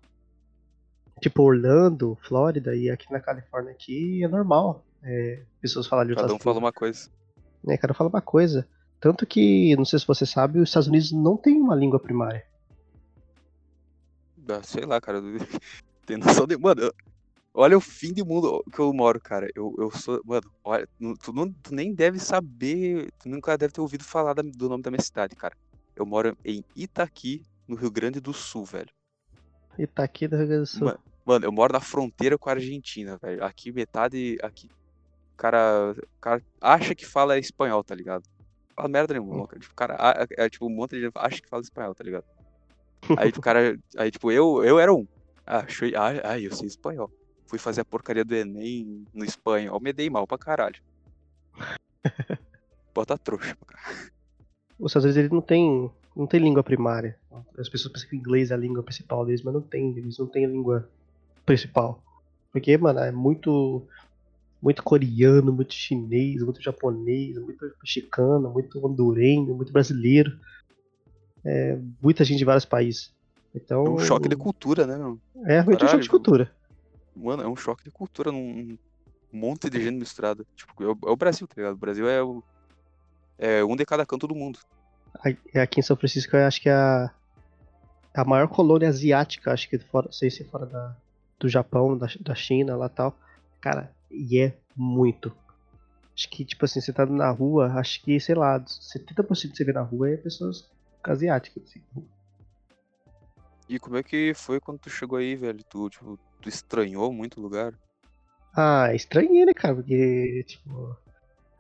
C: Tipo, Orlando, Flórida e aqui na Califórnia aqui é normal. É, pessoas falarem de
B: Cada um fala uma coisa.
C: né? Cada um fala uma coisa. Tanto que, não sei se você sabe, os Estados Unidos não tem uma língua primária.
B: Ah, Sei lá, cara. [LAUGHS] Tem noção de. Mano, olha o fim de mundo que eu moro, cara. Eu, eu sou. Mano, olha, tu, não, tu nem deve saber. Tu nunca deve ter ouvido falar da- do nome da minha cidade, cara. Eu moro em Itaqui, no Rio Grande do Sul, velho.
C: E tá aqui do Rio Grande do Sul.
B: Ma- Mano, eu moro na fronteira com a Argentina, velho. Aqui metade. Aqui. O cara, o cara acha que fala espanhol, tá ligado? Fala merda nenhuma, cara. Tipo, o cara. É, tipo, um monte de gente acha que fala espanhol, tá ligado? [LAUGHS] Aí o cara. Aí, tipo, eu, eu era um. Ah, achei, ah, ai, eu sei espanhol. Fui fazer a porcaria do Enem no espanhol, me dei mal pra caralho. [LAUGHS] Bota trouxa, cara.
C: Os Estados Unidos eles não tem, não tem língua primária. As pessoas pensam que o inglês é a língua principal deles, mas não tem. Eles não têm a língua principal. Porque, mano, é muito. Muito coreano, muito chinês, muito japonês, muito mexicano, muito hondurenho, muito brasileiro. É, muita gente de vários países. Então.
B: É um choque de cultura, né, meu?
C: É, realmente um choque de cultura.
B: Mano, é um choque de cultura num um monte de gente misturada. Tipo, é o, é o Brasil, tá ligado? O Brasil é o. É um de cada canto do mundo.
C: A- Aqui em São Francisco eu acho que é a, a maior colônia asiática, acho que fora, sei se fora da, do Japão, da, da China lá tal. Cara, e é muito. Acho que, tipo assim, você tá na rua, acho que, sei lá, 70% que você vê na rua é pessoas asiáticas. Assim.
B: E como é que foi quando tu chegou aí, velho? Tu, tipo, tu estranhou muito o lugar?
C: Ah, estranhei, né, cara? Porque, tipo,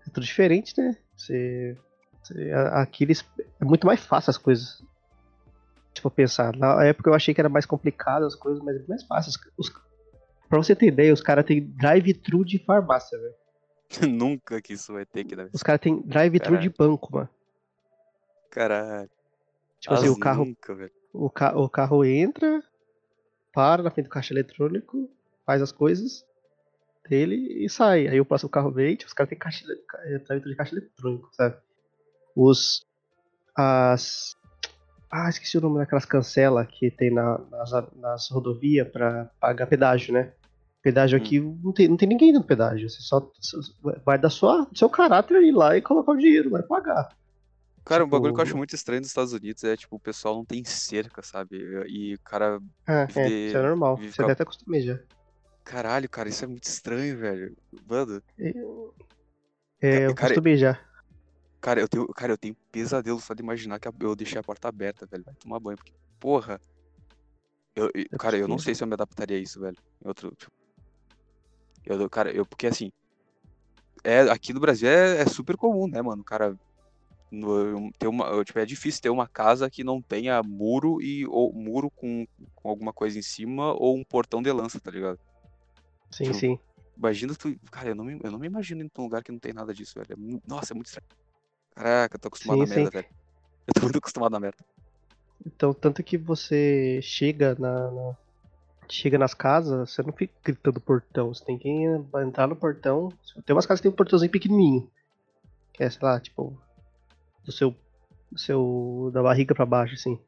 C: é tudo diferente, né? Você. você aqui eles. É muito mais fácil as coisas. Tipo, pensar. Na época eu achei que era mais complicado as coisas, mas é mais fácil. Os, pra você ter ideia, os caras têm drive-thru de farmácia, velho. [LAUGHS]
B: Nunca que isso vai ter que dar.
C: Os caras têm drive-thru de banco, mano.
B: Caralho.
C: Tipo assim, o
B: as
C: carro,
B: Nunca,
C: o, ca o carro entra, para na frente do caixa eletrônico, faz as coisas dele e sai. Aí o próximo carro vem, tipo, os caras têm caixa, é, drive-thru de caixa eletrônico, sabe? Os. As. Ah, esqueci o nome daquelas cancelas que tem na, nas, nas rodovias pra pagar pedágio, né? Pedágio aqui não, tem, não tem ninguém no pedágio. Você só, só- vai da sua, do seu caráter ir lá e colocar o dinheiro, vai pagar.
B: Cara, um bagulho que eu
C: Tipo-
B: acho muito estranho nos Estados Unidos é, tipo, o pessoal não tem cerca, sabe? E o cara.
C: Ah,
B: Vive
C: é, isso é normal. Você
B: a-
C: deve até acostumar já.
B: Caralho, cara, isso é muito estranho, velho. Mano,
C: É, eu
B: Cara,
C: acostumei já.
B: Cara, eu tenho, cara, eu tenho pesadelo só de imaginar que eu deixei a porta aberta, velho. Vai tomar banho, porque, porra. Eu,
C: Eu
B: cara, eu não sei se eu me adaptaria a isso, velho. Em outro, tipo. Eu, cara, eu, porque assim. É, aqui no Brasil é, é super comum, né, mano? Cara, no, ter uma, tipo, é difícil ter uma casa que não tenha muro e ou muro com, com alguma coisa em cima ou um portão de lança, tá ligado?
C: Sim,
B: tipo,
C: sim.
B: Imagina tu. Cara, eu não, me, eu não me imagino em um lugar que não tem nada disso, velho. É nossa, é muito estranho. Caraca, eu tô acostumado
C: Sim,
B: na merda,
C: sim.
B: velho. Eu tô muito acostumado na merda.
C: Então, tanto que você chega na, na- chega nas casas, você não fica gritando portão. Você tem que entrar no portão. Tem umas casas que tem um portãozinho pequenininho. Que é, sei lá, tipo, do seu, do seu da barriga pra baixo, assim.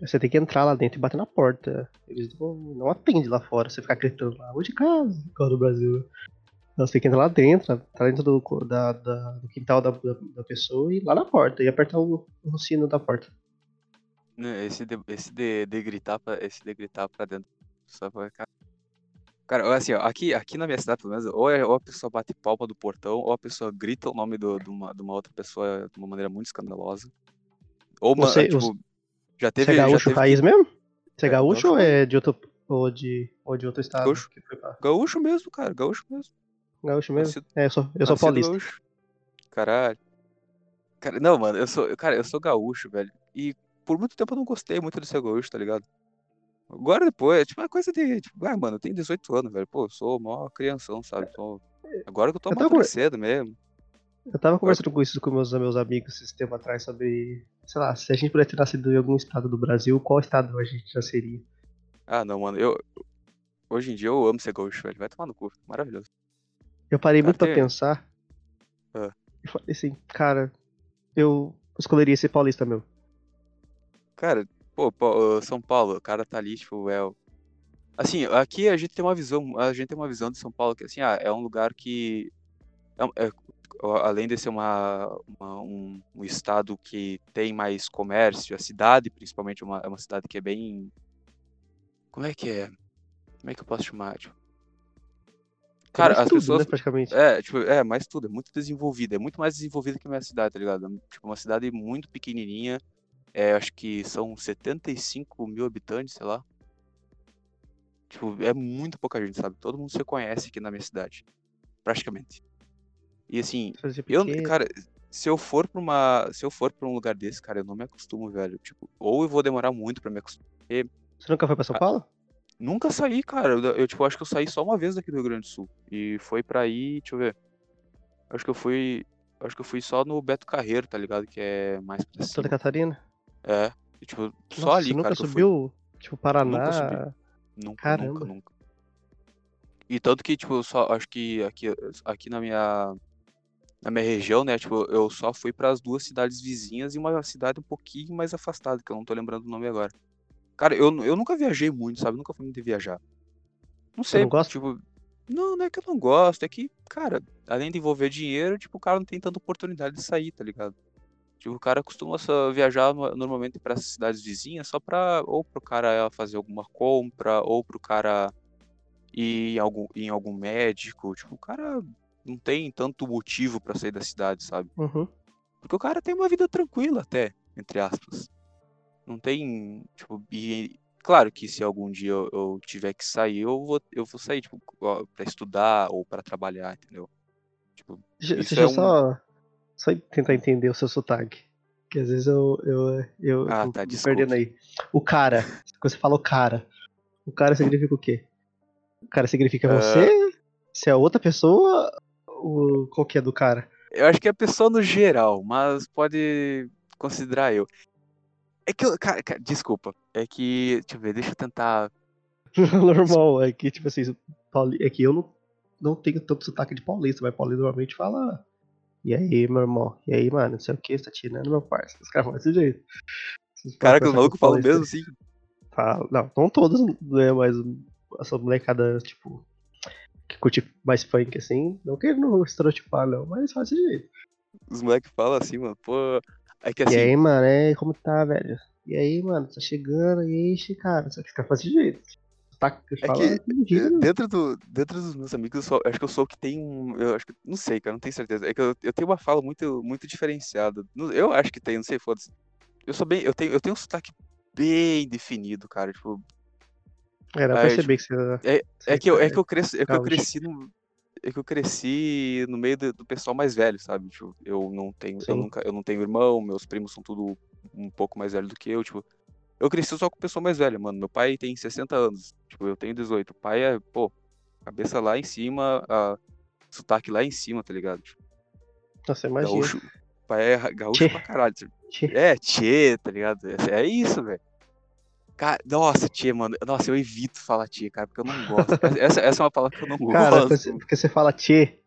C: Você tem que entrar lá dentro e bater na porta. Eles não, não atendem lá fora. Você ficar gritando lá, vou de casa, igual no Brasil. Não, você tem que entrar lá dentro, tá dentro do, da, da- do quintal da, da, pessoa e ir lá na porta e apertar o, o sino da porta.
B: Né, Esse de, esse de, de gritar pra, esse de gritar pra dentro. Só pra, cara. Cara, assim, ó, aqui, aqui na minha cidade, pelo menos, ou, é- ou a pessoa bate palma do portão, ou a pessoa grita o nome do, de, uma, de uma outra pessoa de uma maneira muito escandalosa. Ou, uma,
C: Você-
B: tipo, já
C: Você
B: teve.
C: é
B: já
C: gaúcho
B: teve
C: raiz mesmo? Você é
B: É,
C: gaúcho ou é de outro, ou de, ou de outro estado?
B: Gaúcho.
C: que foi pra-
B: Gaúcho mesmo, cara, gaúcho mesmo.
C: Gaúcho mesmo?
B: Nascido-
C: É, eu sou, eu sou paulista.
B: gaúcho. Caralho. Cara, não, mano, eu sou, cara, eu sou gaúcho, velho. E por muito tempo eu não gostei muito de ser gaúcho, tá ligado? Agora depois, tipo, é coisa de. Tipo, ah, mano, eu tenho 18 anos, velho. Pô, eu sou mó crianção, sabe? Agora que eu tô
C: Eu tava-
B: amadurecendo mesmo.
C: Eu tava conversando com isso com meus, meus amigos esse tempo atrás sobre, sei lá, se a gente pudesse ter nascido em algum estado do Brasil, qual estado a gente já seria?
B: Ah, não, mano, eu. Hoje em dia eu amo ser gaúcho, velho. Vai tomar no cu. Maravilhoso.
C: Eu parei muito pra
B: tem-
C: pensar
B: Ah.
C: e falei assim, cara, eu escolheria ser paulista meu.
B: Cara, pô, São Paulo, o cara tá ali, tipo, é. Assim, aqui a gente tem uma visão, a gente tem uma visão de São Paulo que, assim, ah, é um lugar que. é é- além de ser uma, uma- um, um estado que tem mais comércio, a cidade, principalmente, é uma, é uma cidade que é bem. Como é que é? Como é que eu posso chamar? Tipo, cara, as
C: tudo,
B: pessoas.
C: né, praticamente.
B: É, tipo, é, mais tudo, é muito desenvolvida, é muito mais desenvolvida que a minha cidade, tá ligado? Tipo, uma cidade muito pequenininha, é, acho que são 75 mil habitantes, sei lá. Tipo, é muito pouca gente, sabe? Todo mundo se conhece aqui na minha cidade, praticamente. E assim, eu, cara, se eu for pra uma, se eu for pra um lugar desse, cara, eu não me acostumo, velho. Tipo, ou eu vou demorar muito pra me acostumar.
C: Você nunca foi pra São Paulo?
B: Nunca saí, cara. Eu, tipo, acho que eu saí só uma vez daqui do Rio Grande do Sul. E foi pra ir, deixa eu ver. Acho que eu fui. Acho que eu fui só no Beto Carreiro, tá ligado? Que é mais pra
C: Santa. Catarina?
B: É. E, tipo, só
C: Nossa,
B: ali,
C: você nunca
B: cara, fui.
C: subiu, tipo, Paraná?
B: Nunca subi. Nunca, nunca,
C: Caramba.
B: nunca. E tanto que, tipo, eu só acho que aqui, aqui na minha. Na minha região, né? Tipo, eu só fui pras duas cidades vizinhas e uma cidade um pouquinho mais afastada, que eu não tô lembrando o nome agora. Cara, eu, eu nunca viajei muito, sabe? Nunca fui muito viajar. Não sei,
C: não gosta?
B: tipo. Não, não é que eu não gosto, é que, cara, além de envolver dinheiro, tipo, o cara não tem tanta oportunidade de sair, tá ligado? Tipo, o cara costuma viajar no- normalmente para cidades vizinhas só pra, ou pro cara fazer alguma compra, ou pro cara ir em algum, em algum médico. Tipo, o cara não tem tanto motivo pra sair da cidade, sabe?
C: Uhum.
B: Porque o cara tem uma vida tranquila até, entre aspas. Não tem, tipo, e claro que se algum dia eu, eu tiver que sair, eu vou, eu vou sair, tipo, pra estudar ou pra trabalhar, entendeu? Tipo,
C: Deixa,
B: Isso
C: deixa
B: é
C: eu
B: um-
C: só, só tentar entender o seu sotaque. Que às vezes eu, eu, eu
B: Ah, tá,
C: me perdendo aí. O cara, quando você falou cara, o cara significa o quê? O cara significa
B: Ah.
C: você? Se é outra pessoa? O, qual que é do cara?
B: eu acho que é a pessoa no geral, mas pode considerar eu. É que eu, cara, cara, desculpa, é que, deixa eu ver, deixa eu tentar [LAUGHS]
C: Normal, é que tipo assim, pauli- é que eu não, não tenho tanto sotaque de paulista, mas paulista normalmente fala. E aí, meu irmão? E aí, mano? Não sei o que, você tá tirando meu parceiro. Os caras falam desse jeito. Vocês
B: Cara,
C: podem
B: que os malucos falam mesmo assim.
C: Fala- Não, não todos, né? Mas essa molecada, tipo, que curte mais funk assim, não quero não estereotipar, não, mas faz desse jeito.
B: Os moleques falam assim, mano, pô. É que
C: E
B: assim,
C: aí, mano, é, como tá, velho? E aí, mano, tá chegando, e aí, cara, só que caras fazem desse jeito. Tá,
B: É
C: fala
B: que, dentro, do, dentro dos meus amigos, eu sou- acho que eu sou o que tem um. Eu acho que. Não sei, cara, não tenho certeza. É que eu, eu tenho uma fala muito, muito diferenciada. Eu acho que tem, não sei, foda-se. Eu sou bem. Eu tenho, eu tenho um sotaque bem definido, cara. Tipo,
C: É, dá pra perceber que você.
B: é
C: você
B: que eu, é que eu cresci, é que eu cresci no. É que eu cresci no meio do, do pessoal mais velho, sabe? Tipo, eu não tenho. Eu nunca, eu não tenho irmão, meus primos são tudo um pouco mais velhos do que eu, tipo. Eu cresci só com pessoa mais velha, mano. Meu pai tem 60 anos. Tipo, eu tenho 18. O pai é, pô, cabeça lá em cima, a sotaque lá em cima, tá ligado? Tipo,
C: Nossa, imagina.
B: gaúcho. O pai é gaúcho
C: Tchê.
B: pra caralho. tipo,
C: Tchê.
B: É, tchê, tá ligado? É, é isso, velho. Cara, nossa, tchê, mano. Nossa, eu evito falar tchê, cara, porque eu não gosto. Essa, essa é uma palavra que eu não [LAUGHS]
C: Cara,
B: gosto.
C: você- porque você fala tchê,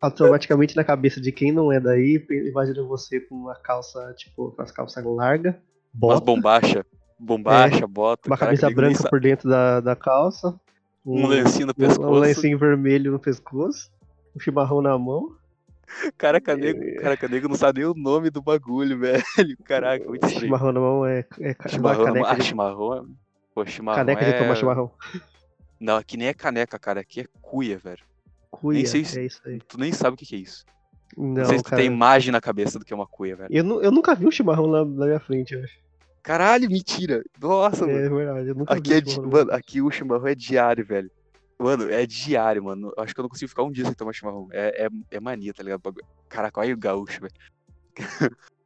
C: automaticamente na cabeça de quem não é daí, imagina você com uma calça, tipo, com as calças largas,
B: Umas
C: bota,
B: bombacha, bombacha, bota.
C: uma
B: caraca,
C: camisa branca por dentro da, da calça,
B: Um lencinho no
C: um,
B: pescoço.
C: um lencinho vermelho no pescoço, um chimarrão na mão.
B: Caraca, nego, caraca, nego não sabe nem o nome do bagulho, [LAUGHS] velho. Caraca, muito estranho.
C: Chimarrão na mão é, é ca-
B: Chimarrão,
C: caneca,
B: ah,
C: de,
B: chimarrão. é- Pô, chimarrão
C: caneca
B: é...
C: de tomar chimarrão.
B: Não, aqui nem é caneca, cara. Aqui é cuia, velho.
C: Cuia,
B: sei se-
C: é isso aí.
B: Tu nem sabe o que que é isso. Não,
C: Não,
B: sei se tu
C: cara.
B: tem imagem na cabeça do que é uma cuia, velho.
C: Eu, eu nunca vi um chimarrão na, na minha frente, acho.
B: Caralho, mentira. Nossa, mano.
C: É verdade, eu nunca
B: Aqui,
C: vi
B: é di... mano, aqui o chimarrão é diário, velho. Mano, é diário, mano. Acho que eu não consigo ficar um dia sem tomar chimarrão. É, é, é mania, tá ligado? Caraca, olha o gaúcho, velho.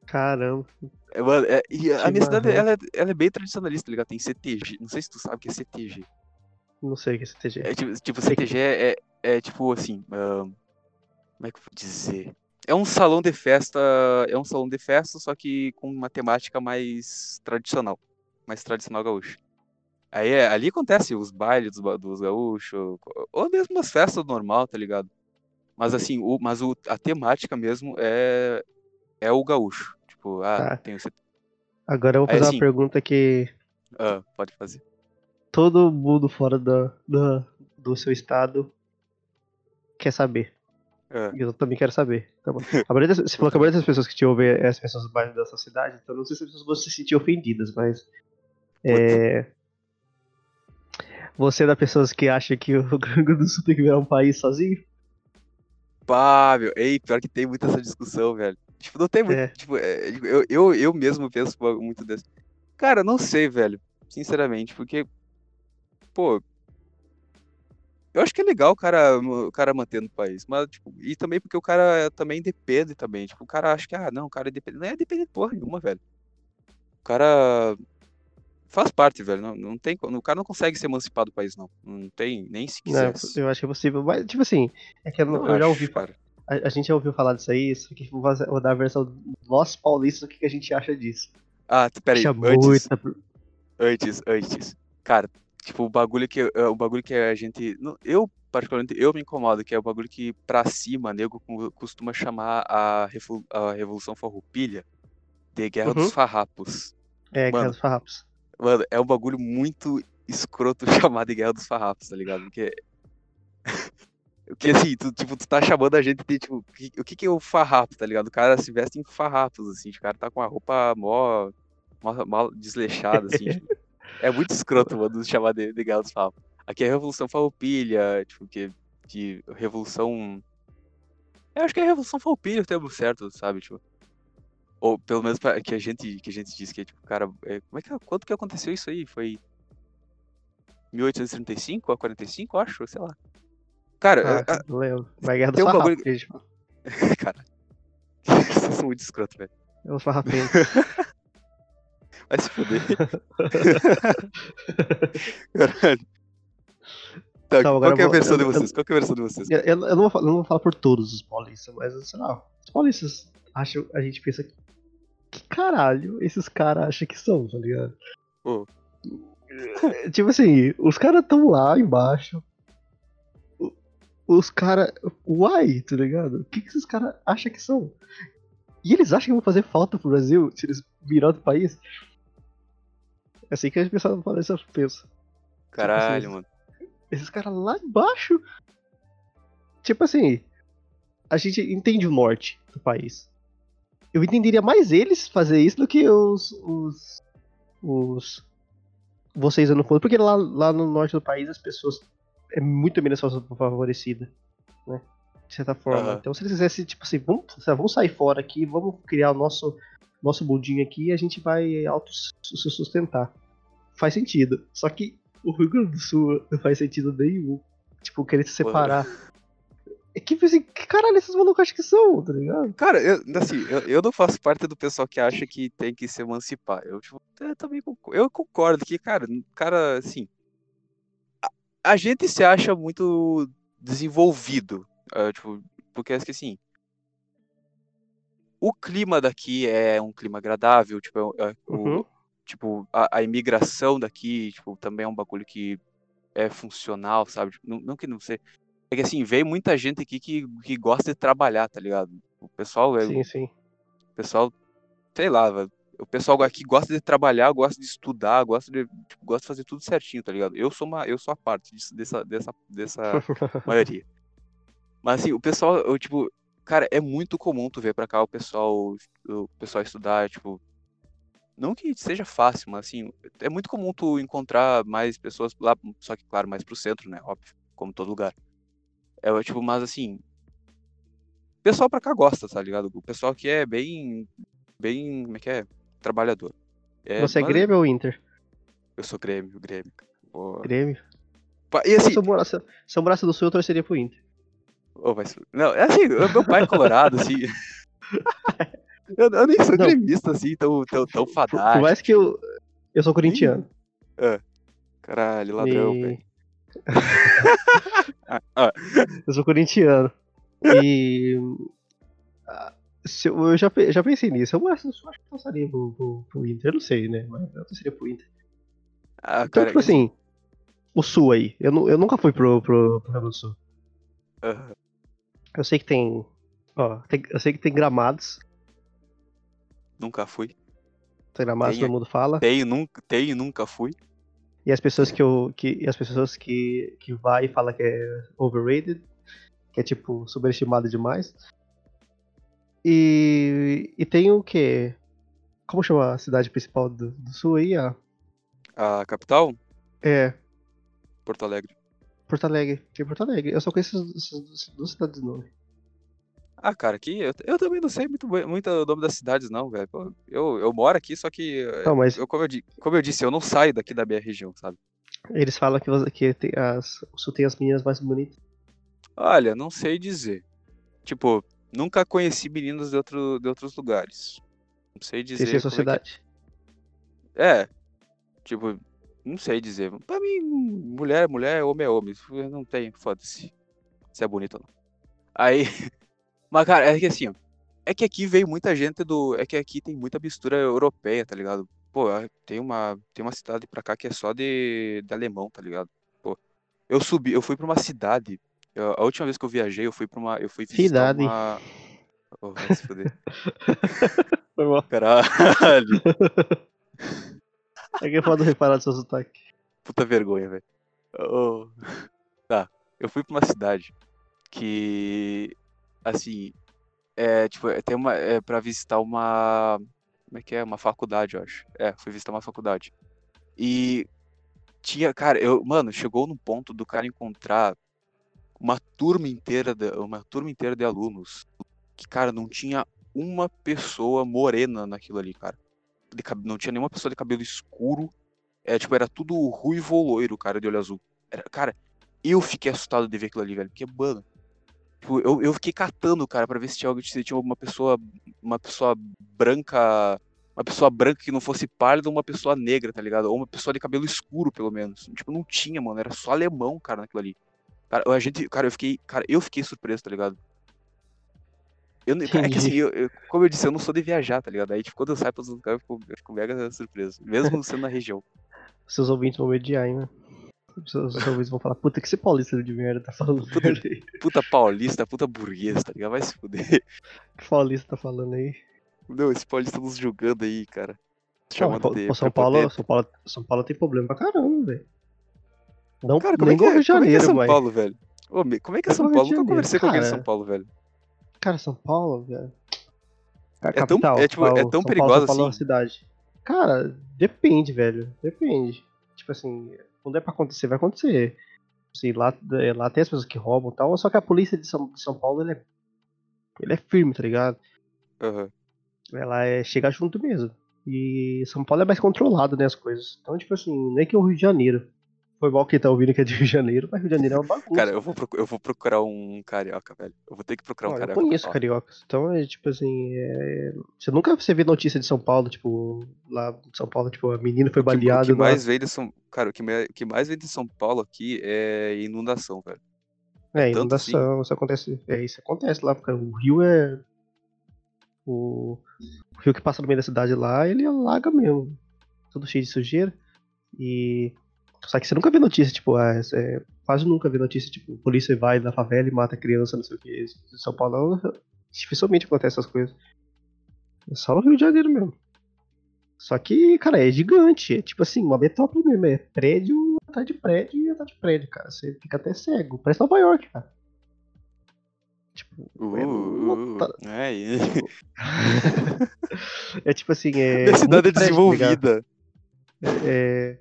C: Caramba.
B: É, mano, é- e a minha cidade, ela é, ela é bem tradicionalista, tá ligado? Tem CTG. Não sei se tu sabe o que é CTG.
C: Não sei o que é CTG.
B: É tipo, tipo
C: Sei que-
B: CTG é, é tipo assim. ahn, como é que eu vou dizer? É um salão de festa. É um salão de festa, só que com uma temática mais tradicional. Mais tradicional gaúcho. Aí é- ali acontece os bailes dos, dos gaúchos, ou mesmo as festas normal, tá ligado? Mas assim, o, mas o, a temática mesmo é, é o gaúcho. Tipo, ah,
C: Tá.
B: tem CT
C: Agora eu vou
B: Aí,
C: fazer
B: assim-
C: uma pergunta que
B: Ah, pode fazer.
C: todo mundo fora da, da- do seu estado quer saber. E eu também quero saber. Tá bom. [LAUGHS] A maioria das- você falou que a maioria das pessoas que te ouvem é as pessoas do bairro da sua cidade, então não sei se as pessoas vão se sentir ofendidas, mas. É... Você é das pessoas que acha que o [LAUGHS] Rio Grande do Sul tem que virar um país sozinho?
B: Pá, meu. Ei, pior que tem muita essa discussão, velho. Tipo, não tem muito.
C: É.
B: Tipo, é, eu, eu, eu mesmo penso muito desse. Cara, não sei, velho. Sinceramente, porque. Pô. Eu acho que é legal o cara, o cara manter no país. Mas, tipo, e também porque o cara também depende também. Tipo, o cara acha que, ah, não, o cara é dependente. Não é dependente porra nenhuma, velho. O cara. Faz parte, velho. Não, não tem, o cara não consegue se emancipar do país, não. Não tem, nem se
C: Não,
B: quisesse.
C: eu acho que é possível. Mas, tipo assim, é que eu, não-
B: Não
C: eu já ouvi.
B: cara.
C: A, a gente já ouviu falar disso aí, só que vou, dar a versão nós paulistas, o que, que a gente acha disso.
B: Ah, peraí, antes,
C: muita.
B: Antes, antes. Cara, tipo, o bagulho que, é, o bagulho que a gente. não- Eu, particularmente, eu me incomodo, que é o bagulho que pra cima, nego co- costuma chamar a, a Revolução Farroupilha de Guerra
C: Uhum.
B: dos Farrapos.
C: É,
B: Mano.
C: Guerra dos Farrapos.
B: Mano, é um bagulho muito escroto [LAUGHS] chamar de Guerra dos Farrapos, tá ligado? Porque. [LAUGHS] Porque assim, tu, tipo, tu tá chamando a gente de, tipo, o que, que é o farrapo, tá ligado? O cara se veste em farrapos, assim, tipo, o cara tá com a roupa mó, mó, mó desleixada, assim, [LAUGHS] tipo, é muito escroto, mano, chamar de, de Guerra dos Farrapos. Aqui é Revolução Farroupilha, tipo, que, que Revolução... Eu acho que é Revolução Farroupilha o termo certo, sabe, tipo... Ou pelo menos pra- que a gente, que a gente diz que é, tipo, cara, é, como é que, quando que aconteceu isso aí? Foi 1835 a 45, eu acho, sei lá. Cara,
C: Ah, não lembro. Mas Guerra dos
B: tem um bagulho-
C: a. [LAUGHS]
B: Cara. Vocês são muito escroto, velho.
C: É os farrapentos. [LAUGHS]
B: Vai se fuder. [LAUGHS] Caralho. Tá, qual é a
C: eu
B: versão de
C: eu- eu-
B: vocês? Qual que é a versão de vocês?
C: Eu, eu não vou, falar- eu não vou falar por todos os paulistas, mas sei lá. Os paulistas acham, a gente pensa que. Caralho esses caras acham que são, tá ligado? É, Tipo assim, os caras tão lá embaixo. Os caras. Uai, tá ligado? O que, que esses caras acham que são? E eles acham que vão fazer falta pro Brasil se eles virar outro país? É assim que a gente pensa, pensa.
B: Caralho,
C: assim,
B: mano.
C: Esses caras lá embaixo. Tipo assim, a gente entende o norte do país. Eu entenderia mais eles fazer isso do que os. os. os vocês no fundo, porque lá, lá no norte do país as pessoas é muito menos favorecidas, né? De certa forma.
B: Aham.
C: Então se eles quisessem, tipo assim, vamos, vamos sair fora aqui, vamos criar o nosso, nosso mundinho aqui e a gente vai auto se sustentar. Faz sentido. Só que o Rio Grande do Sul não faz sentido nenhum. Tipo, querer se separar. É que, assim, que caralho esses malucos acham que são, tá ligado?
B: Cara, eu, assim, eu, eu não faço parte do pessoal que acha que tem que se emancipar. Eu, tipo, eu também concordo, eu concordo que, cara, cara, assim. A, a gente se acha muito desenvolvido. ah, tipo, porque acho que assim. O clima daqui é um clima agradável, tipo, é- é- o-
C: Uhum.
B: tipo, a, a imigração daqui, tipo, também é um bagulho que é funcional, sabe? Tipo, não, não que não seja. É que assim, vem muita gente aqui que, que gosta de trabalhar, tá ligado? O pessoal é.
C: Sim, sim.
B: O pessoal, sei lá, velho, o pessoal aqui gosta de trabalhar, gosta de estudar, gosta de, tipo, gosta de fazer tudo certinho, tá ligado? Eu sou uma, eu sou a parte disso, dessa, dessa, dessa [LAUGHS] maioria. Mas assim, o pessoal, eu, tipo, cara, é muito comum tu ver pra cá o pessoal, o pessoal estudar, tipo, não que seja fácil, mas assim, é muito comum tu encontrar mais pessoas lá, só que claro, mais pro centro, né, óbvio, como todo lugar. É, tipo, mas assim, pessoal pra cá gosta, tá ligado? O pessoal que é bem, bem, como é que é? Trabalhador. É,
C: Você é
B: mas
C: Grêmio ou Inter?
B: Eu sou Grêmio, Grêmio. Pô.
C: Grêmio.
B: E assim,
C: Se eu morasse, se eu morasse do Sul, eu torceria pro Inter.
B: Vai se- Não, é assim, meu pai é colorado, assim. [LAUGHS] Eu, eu nem sou
C: Não.
B: gremista, assim, tão, tão, tão
C: Por,
B: fadástico.
C: por mais que eu. Eu sou corintiano.
B: Caralho, ladrão,
C: E-
B: velho. Ah, ah,
C: Eu sou corintiano. E. ah, se eu, eu já, já pensei nisso. Eu acho, eu acho que eu passaria pro, pro, pro Inter. Eu não sei, né? Mas eu torceria pro Inter.
B: ah,
C: Então,
B: cara,
C: tipo assim. O Sul aí. Eu, eu nunca fui pro, pro, pro Rio Grande do Sul.
B: aham.
C: Eu sei que tem. Ó, tem- eu sei que tem gramados.
B: nunca fui.
C: Tem gramados,
B: Tem
C: todo mundo fala.
B: Tenho, nunca, tenho, nunca fui.
C: E as pessoas que eu. Que, e as pessoas que, que vai e fala que é overrated. Que é tipo subestimado demais. E. E tem o quê? Como chama a cidade principal do, do sul aí? ó?
B: A capital?
C: É.
B: Porto Alegre.
C: Porto Alegre. Tem Porto Alegre. Eu só conheço essas, duas cidades de nome.
B: Ah, cara, aqui eu, eu também não sei muito, muito o nome das cidades, não, velho. Eu, eu moro aqui, só que.
C: Não, mas
B: Eu, como, eu, como eu disse, eu não saio daqui da minha região, sabe?
C: eles falam que, você- que tem as, o sul tem as meninas mais bonitas.
B: Olha, não sei dizer. Tipo, nunca conheci meninos de, outro, de outros lugares. Não sei dizer.
C: Tem sua
B: como é que é.
C: cidade.
B: É, tipo, não sei dizer. Pra mim, mulher é mulher, homem é homem. Não tem, foda-se. Se é bonito ou não. Aí. [LAUGHS] Mas, cara, é que assim, ó. É que aqui veio muita gente do. É que aqui tem muita mistura europeia, tá ligado? Pô, é, tem uma, tem uma cidade pra cá que é só de, de alemão, tá ligado? Pô, eu subi, eu fui pra uma cidade. eu- a última vez que eu viajei, eu fui pra uma. Eu fui visitar
C: Cidade.
B: uma. Oh, vai se fuder. [LAUGHS]
C: Foi mal.
B: Caralho.
C: É que pode reparar do seu sotaque.
B: Puta vergonha, velho. Ô, Tá, eu fui pra uma cidade que, assim, é, tipo, é, tem uma, é pra visitar uma, como é que é? Uma faculdade, eu acho. É, fui visitar uma faculdade. E tinha, cara, eu, mano, chegou no ponto do cara encontrar uma turma inteira, de, uma turma inteira de alunos que, cara, não tinha uma pessoa morena naquilo ali, cara. De não tinha nenhuma pessoa de cabelo escuro. É, tipo, era tudo ruivo loiro, cara, de olho azul. Era, cara, eu fiquei assustado de ver aquilo ali, velho. Porque, mano, tipo, eu, eu fiquei catando, cara, pra ver se tinha, algo- se tinha uma pessoa, uma pessoa branca, uma pessoa branca que não fosse pálida ou uma pessoa negra, tá ligado? Ou uma pessoa de cabelo escuro, pelo menos. Tipo, não tinha, mano, era só alemão, cara, naquilo ali. Cara, a gente, cara, eu fiquei, cara, eu fiquei surpreso, tá ligado? Eu, é que assim, eu, eu- como eu disse, eu não sou de viajar, tá ligado? Aí, tipo, quando eu saio pra outros lugares, eu fico, eu fico mega surpreso. Mesmo sendo na região.
C: Seus ouvintes vão mediar, hein, né? Seus ouvintes vão falar, puta, que esse paulista de merda tá falando
B: Puta-
C: aí. [LAUGHS]
B: Puta paulista, puta burguês, tá ligado? Vai se fuder.
C: Que paulista tá falando aí?
B: Não, esse paulista nos julgando aí, cara. Chamando
C: pô,
B: de
C: São Paulo. São Paulo, São Paulo tem problema pra caramba, velho. Não,
B: Cara, como
C: nem
B: é que é,
C: Rio de
B: como é, é
C: Janeiro,
B: São. Paulo, velho? Ô, como é que é
C: É
B: São Paulo?
C: De
B: Nunca conversei com alguém de
C: Janeiro,
B: São Paulo, velho.
C: Cara, São Paulo, velho.
B: É tão-
C: capital,
B: é, tipo, é
C: Paulo,
B: tão perigosa
C: Paulo, Paulo é uma
B: assim?
C: cidade. Cara, depende, velho. Depende. Tipo assim, quando é pra acontecer, vai acontecer. Assim, lá, é, lá tem as pessoas que roubam e tal, só que a polícia de São, de São Paulo, ele é, ele é firme, tá ligado?
B: Aham.
C: Ela é chega junto mesmo. E São Paulo é mais controlado, né, as coisas. Então, tipo assim, não é que o Rio de Janeiro. Foi mal quem tá ouvindo que é de Rio de Janeiro, mas Rio de Janeiro é uma bagunça.
B: Cara, eu vou, eu vou procurar um carioca, velho. Eu vou ter que procurar um
C: Ó, eu
B: carioca.
C: conheço cariocas. Então é tipo assim. é, Você nunca você vê notícia de São Paulo, tipo, lá em São Paulo, tipo, a menina foi
B: O que-
C: baleada.
B: O que
C: na-
B: mais vem de São... Cara, o que, me- o que mais vem de São Paulo aqui é inundação, velho.
C: É,
B: tanto assim?
C: inundação, isso acontece. É, isso acontece lá, porque o rio é. O, o rio que passa no meio da cidade lá, ele alaga mesmo. Tudo cheio de sujeira. E. Só que você nunca vê notícia, tipo, ah, é, quase nunca vê notícia, tipo, polícia vai na favela e mata criança, não sei o que. Em São Paulo, dificilmente acontece essas coisas. É só no Rio de Janeiro mesmo. Só que, cara, é gigante. É tipo assim, uma metrópole mesmo. É prédio atrás de prédio e atrás de prédio, cara. Você fica até cego. Parece Nova York, cara. Tipo,
B: Uh,
C: é,
B: uh,
C: lota-
B: é, e- [LAUGHS]
C: é tipo assim, é.
B: Minha cidade é
C: prédio, tá
B: desenvolvida.
C: É.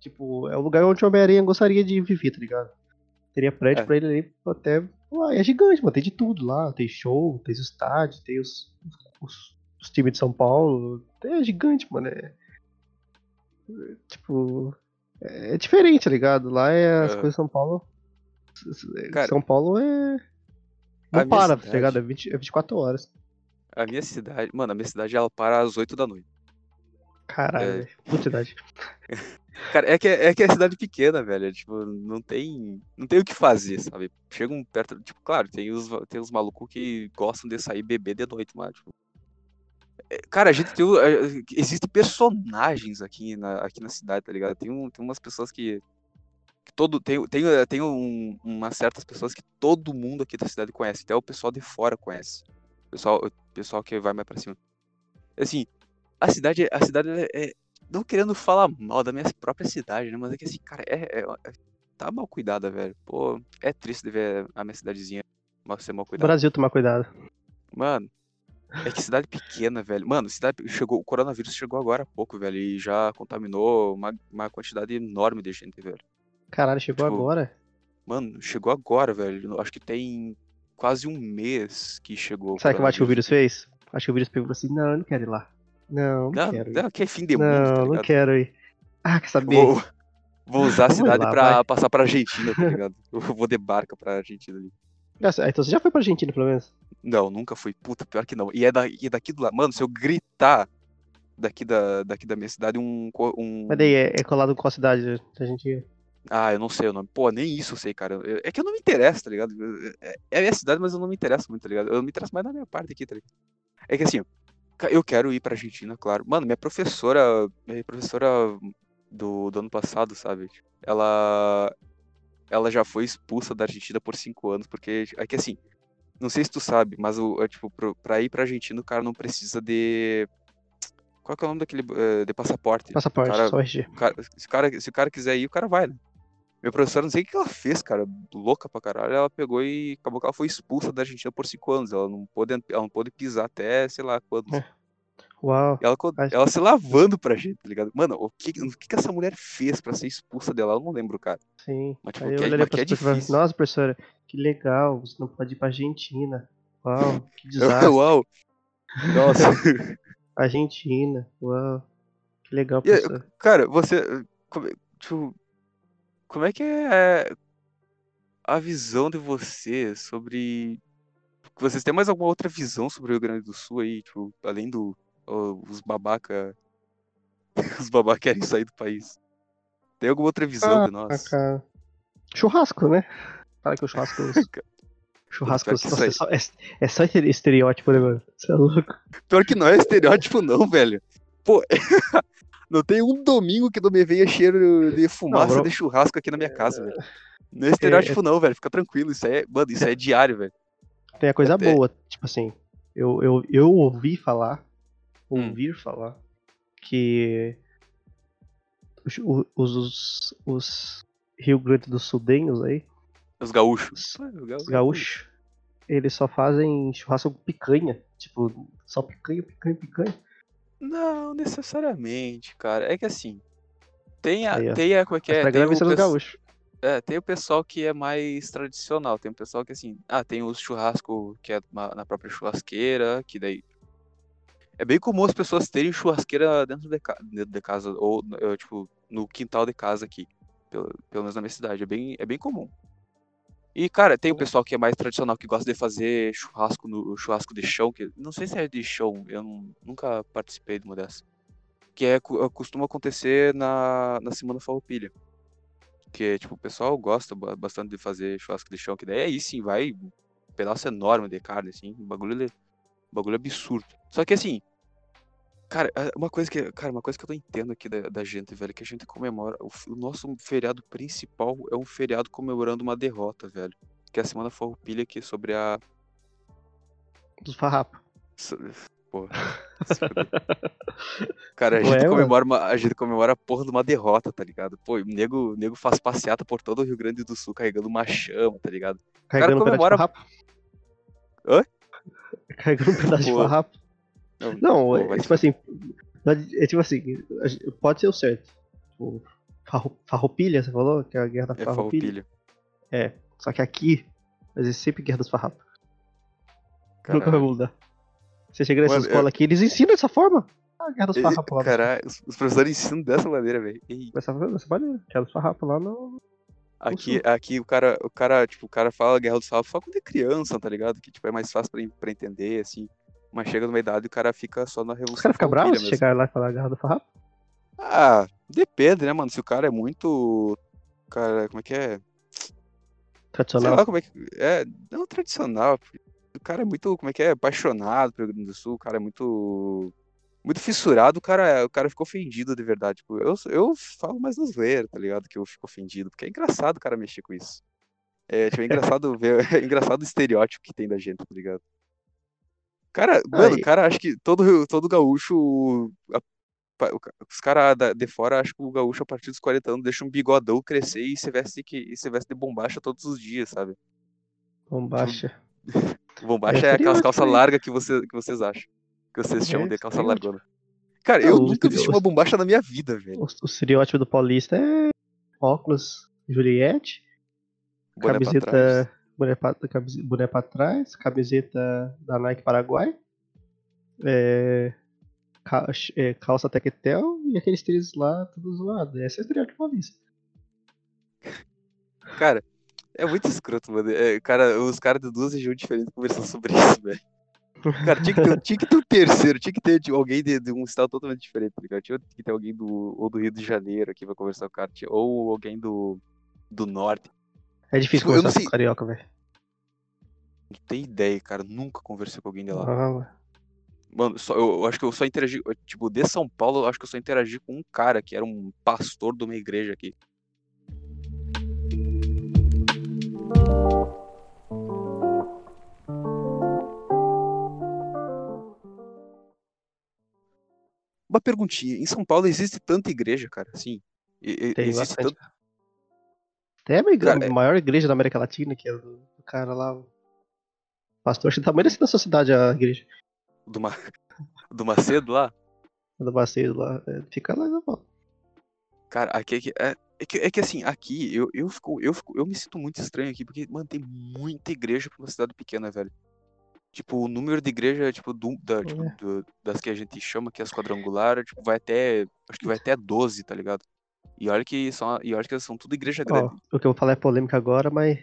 C: Tipo, é o lugar onde o Homem-Aranha gostaria de viver, tá ligado? Teria prédio
B: É.
C: pra ele ali até. Ué, é gigante, mano. Tem de tudo lá. Tem show, tem os estádios, tem os, os, os times de São Paulo. É gigante, mano. É. Tipo. É diferente, tá ligado? Lá é as
B: É.
C: coisas de São Paulo.
B: Cara,
C: São Paulo é. Não para, tá
B: cidade-
C: ligado? É, 20, é 24 horas.
B: A minha cidade, mano, a minha cidade ela para às 8 da noite.
C: Caralho,
B: É.
C: velho. Puta idade. [LAUGHS]
B: Cara, é que é, que é cidade pequena, velho. é, Tipo, não tem, não tem o que fazer, sabe? Chegam perto, tipo, claro, tem os, tem os malucos que gostam de sair beber de noite, mas, tipo, é, Cara, a gente tem. Existem personagens aqui na, aqui na cidade, tá ligado? Tem, um, tem umas pessoas que. que todo, tem tem, tem um, umas certas pessoas que todo mundo aqui da cidade conhece, até o pessoal de fora conhece. O pessoal, o pessoal que vai mais pra cima. Assim, a cidade, a cidade é, Não querendo falar mal da minha própria cidade, né? Mas é que assim, cara, é, é- é- tá mal cuidada, velho. Pô, é triste de ver a minha cidadezinha ser mal cuidada.
C: Brasil, tomar cuidado.
B: Mano, é que cidade pequena, velho. Mano, cidade chegou, o coronavírus chegou agora há pouco, velho, e já contaminou uma, uma quantidade enorme de gente, velho.
C: Caralho, chegou
B: Tipo,
C: agora?
B: Mano, chegou agora, velho. Acho que tem quase um mês que chegou.
C: Sabe o que eu acho que o vírus fez? Acho que o vírus pegou assim, não, eu não quero ir lá. Não, não,
B: Não,
C: quero
B: não, que é fim de mundo,
C: não,
B: tá
C: não quero ir. Ah, quer saber?
B: Vou, vou usar a cidade
C: lá,
B: pra
C: vai.
B: passar pra Argentina, tá ligado? [LAUGHS] Eu vou de barca pra Argentina ali.
C: Ah, Então você já foi pra Argentina, pelo menos?
B: Não, nunca fui. Puta, pior que não. E é, da, e é daqui do lado. Mano, se eu gritar daqui da, daqui da minha cidade um. um...
C: Mas daí é, é colado com qual cidade da Argentina?
B: Ah, eu não sei o nome. Pô, nem isso eu sei, cara. Eu- É que eu não me interesso, tá ligado? É- É a minha cidade, mas eu não me interesso muito, tá ligado? Eu me interesso mais na minha parte aqui, tá ligado? É que assim, eu quero ir pra Argentina, claro. Mano, minha professora. Minha professora do, do ano passado, sabe? Ela. Ela já foi expulsa da Argentina por cinco anos, porque. É que assim. Não sei se tu sabe, mas o, é, tipo, pro- pra ir pra Argentina o cara não precisa de. Qual que é o nome daquele. eh, de passaporte?
C: Passaporte,
B: Cara-
C: só RG.
B: O cara- se, o cara, se o cara quiser ir, o cara vai, né? Minha professora, não sei o que ela fez, cara, louca pra caralho. Ela pegou e acabou que ela foi expulsa da Argentina por cinco anos. Ela não pôde, ela não pôde pisar até, sei lá, quando.
C: É. Uau.
B: Ela, ela se lavando pra gente, tá ligado? Mano, o que, o que que essa mulher fez pra ser expulsa dela? Eu não lembro, cara.
C: Sim.
B: Mas, tipo,
C: Aí eu
B: que é-
C: olhei
B: mas que é difícil.
C: nossa, professora, que legal, você não pode ir pra Argentina. Uau, que [LAUGHS] desastre.
B: Uau! Nossa. [LAUGHS]
C: Argentina, uau. Que legal, professora.
B: cara, você. É- tipo, como é que é a visão de você sobre. Vocês têm mais alguma outra visão sobre o Rio Grande do Sul aí, tipo, além do. ó, os babaca. [LAUGHS] Os babaca querem sair do país. Tem alguma outra visão de
C: Ah,
B: nós?
C: cara. Churrasco, né? Fala que o churrasco. [LAUGHS] churrasco
B: que
C: nossa, é, só, é, é só estere- estereótipo, né, mano? Você é louco.
B: Pior que não é estereótipo, não, velho. Pô, [LAUGHS] não tem um domingo que não me venha cheiro de fumaça
C: bro.
B: de churrasco aqui na minha casa, velho. Não é estereótipo, não, velho. Fica tranquilo. Isso é, mano, isso é diário, velho.
C: Tem a coisa
B: Até-
C: boa, tipo assim, eu, eu, eu ouvi falar,
B: Hum.
C: ouvir falar, que os, os, os, Rio Grande do Sudenhos aí,
B: Os gaúchos.
C: os gaúchos, eles só fazem churrasco com picanha, tipo, só picanha, picanha, picanha.
B: Não, necessariamente, cara. É que assim. Tem a,
C: Aí,
B: tem a, como é que é?
C: pra
B: Tem o,
C: gaúchos.
B: é, tem o pessoal que é mais tradicional. Tem o pessoal que assim. Ah, tem os churrasco que é na própria churrasqueira, que daí. É bem comum as pessoas terem churrasqueira dentro de, ca- dentro de casa, ou eh, tipo, no quintal de casa aqui. Pelo, pelo menos na minha cidade. É bem, é bem comum. E, cara, tem o pessoal que é mais tradicional, que gosta de fazer churrasco no churrasco de chão, que não sei se é de chão, eu não- nunca participei de uma dessas. Que é, costuma acontecer na, na Semana Farroupilha. Que é, tipo, o pessoal gosta ba- bastante de fazer churrasco de chão, que daí aí sim vai um pedaço enorme de carne, assim, um bagulho, le- bagulho absurdo. Só que assim, cara, é uma coisa que, cara, uma coisa que eu não entendo aqui da, da gente, velho, que a gente comemora, o, o nosso feriado principal é um feriado comemorando uma derrota, velho. Que é a Semana Farroupilha, que é sobre a...
C: Dos farrapos.
B: fuder. Cara, a gente,
C: mano.
B: comemora uma, a gente comemora a porra de uma derrota, tá ligado? Pô, o nego, o nego faz passeata por todo o Rio Grande do Sul carregando uma chama, tá ligado?
C: Carregando um pedaço
B: comemora-
C: de farrapo.
B: Hã?
C: Carregando um pedaço de
B: Pô.
C: farrapo.
B: Não,
C: Não, é,
B: vai
C: tipo assim, é tipo assim, a pode ser o certo. Tipo, farro- farroupilha, você falou? Que é a guerra da
B: É
C: farroupilha.
B: farroupilha.
C: Só que aqui, vai ser sempre guerra dos farrapos. Nunca vai
B: Caralho.
C: mudar. Você chega nessa
B: Mano,
C: escola aqui, eles ensinam dessa forma. Ah, guerra dos farrapos lá.
B: Caralho, os, os professores ensinam dessa maneira, velho.
C: Dessa, dessa maneira. Guerra dos farrapos lá no.
B: Aqui, aqui o cara, o cara, tipo, o cara fala Guerra dos Farrapos só quando é criança, tá ligado? Que tipo é mais fácil pra, pra entender, assim. Mas chega numa idade e o cara fica só na revolução
C: ficam bravos
B: farroupilha
C: se
B: mesmo.
C: chegar lá e falar garra do farrapo?
B: Ah, depende, né, mano? Se o cara é muito. Cara, como é que é? Sei
C: Tradicional.
B: lá como é que. É, não tradicional. O cara é muito, como é que é? Apaixonado pelo Rio Grande do Sul, o cara é muito. Muito fissurado, o cara, o cara ficou ofendido de verdade. Tipo, eu, eu falo mais na zoeira, tá ligado? Que eu fico ofendido, porque é engraçado o cara mexer com isso. É, tipo, é engraçado ver, [LAUGHS] é engraçado o estereótipo que tem da gente, tá ligado? Cara, mano, o cara acha que todo, todo gaúcho. a- Os caras de fora acham que o gaúcho, a partir dos 40 anos, deixa um bigodão crescer e se veste, que, e se veste de bombacha todos os dias, sabe?
C: Bombacha.
B: Bombacha
C: É
B: é aquelas
C: estereótipo
B: calças largas que, você, que vocês acham. Que vocês chamam
C: É,
B: de calça largona. Cara, eu
C: o
B: nunca vesti uma bombacha na minha vida, velho.
C: O, o estereótipo do paulista é óculos Juliette,
B: Boné
C: camiseta, boné camise- boné trás, camiseta da Nike Paraguai, é, é, calça tequetel e aqueles tênis lá tudo zoado. Esse é o estereótipo paulista.
B: Cara, é muito escroto, mano. É, cara, os caras de duas regiões diferentes conversando sobre isso, velho. Cara, tinha que, ter, tinha que ter um terceiro, tinha que ter alguém de, de um estado totalmente diferente, tá ligado? Tinha que ter alguém do, ou do Rio de Janeiro aqui pra conversar com o cara, ou alguém do, do Norte.
C: É difícil
B: Tipo,
C: conversar
B: sei-
C: com carioca, velho.
B: Não tem ideia, cara. Nunca conversei com alguém de lá.
C: Ah, mano.
B: Mano, só, eu, eu acho que eu só interagi, eu, tipo, de São Paulo, eu acho que eu só interagi com um cara que era um pastor de uma igreja aqui. Uma perguntinha, em São Paulo existe tanta igreja, cara? E- e-
C: Tem
B: existe
C: bastante.
B: tanto...
C: Até a
B: Cara, é-
C: maior igreja da América Latina, que é do, do cara lá. o Pastor, acho que tamanho assim da sua cidade a igreja.
B: do, Ma... [LAUGHS] do Macedo lá?
C: Do Baceiro lá. é, fica lá na volta.
B: Cara, aqui é que, é, é que, é que assim, aqui eu, eu, fico, eu, fico, eu me sinto muito estranho aqui, porque, mano, tem muita igreja pra uma cidade pequena, velho. Tipo, o número de igreja, tipo, do, da, tipo,
C: É.
B: do- das que a gente chama que é as quadrangulares, tipo, vai até. Acho que vai até 12, tá ligado? E olha que são, e olha que são tudo igreja grande.
C: Ó, o que eu vou falar é polêmica agora, mas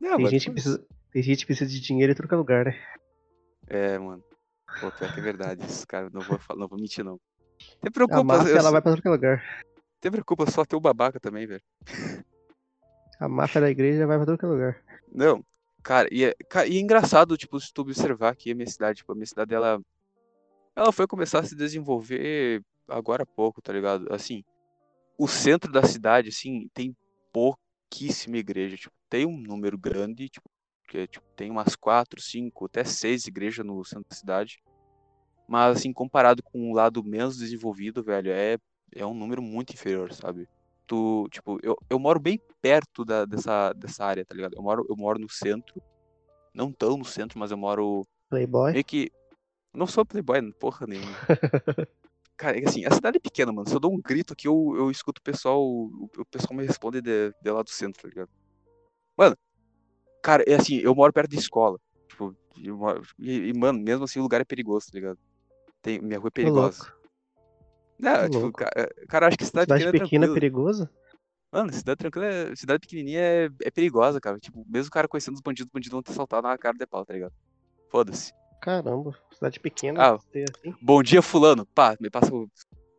B: Não,
C: tem
B: mas,
C: gente, que
B: pô,
C: precisa, tem gente que precisa de dinheiro em todo lugar, né?
B: É, mano. Pô, pior que é verdade isso, cara. Não vou, não vou mentir, não. Tem
C: A
B: preocupa,
C: máfia,
B: eu,
C: ela vai pra todo lugar.
B: tem preocupa só ter o babaca também, velho.
C: A máfia da igreja vai pra todo lugar.
B: Não, cara, e é, e é engraçado, tipo, se tu observar aqui a minha cidade, tipo, a minha cidade, ela, ela foi começar a se desenvolver agora há pouco, tá ligado? Assim, o centro da cidade, assim, tem pouquíssima igreja, tipo, tem um número grande, tipo, que é, tipo, tem umas quatro, cinco, até seis igrejas no centro da cidade, mas, assim, comparado com o lado menos desenvolvido, velho, é, é um número muito inferior, sabe? Tu, tipo, eu, eu moro bem perto da, dessa, dessa área, tá ligado? Eu moro, eu moro no centro, não tão no centro, mas eu moro
C: Playboy.
B: meio que. Não sou playboy, porra nenhuma. [LAUGHS] Cara, é assim, a cidade é pequena, mano. Se eu dou um grito aqui, eu, eu escuto o pessoal. O, o pessoal me responde de, de lá do centro, tá ligado? Mano, cara, é assim, eu moro perto de escola. Tipo, eu moro- e, e, mano, mesmo assim o lugar é perigoso, tá ligado? Tem, minha rua é perigosa. Não, tipo,
C: louco.
B: cara, cara, acho que cidade,
C: Cidade
B: pequena, é
C: pequena é perigosa?
B: Mano, cidade tranquila, é- cidade pequenininha é, é perigosa, cara. Tipo, mesmo o cara conhecendo os bandidos, os bandidos vão te assaltar na cara de pau, tá ligado? Foda-se.
C: Caramba, cidade pequena.
B: Ah,
C: ter assim.
B: Bom dia, fulano. Pá, me passa o.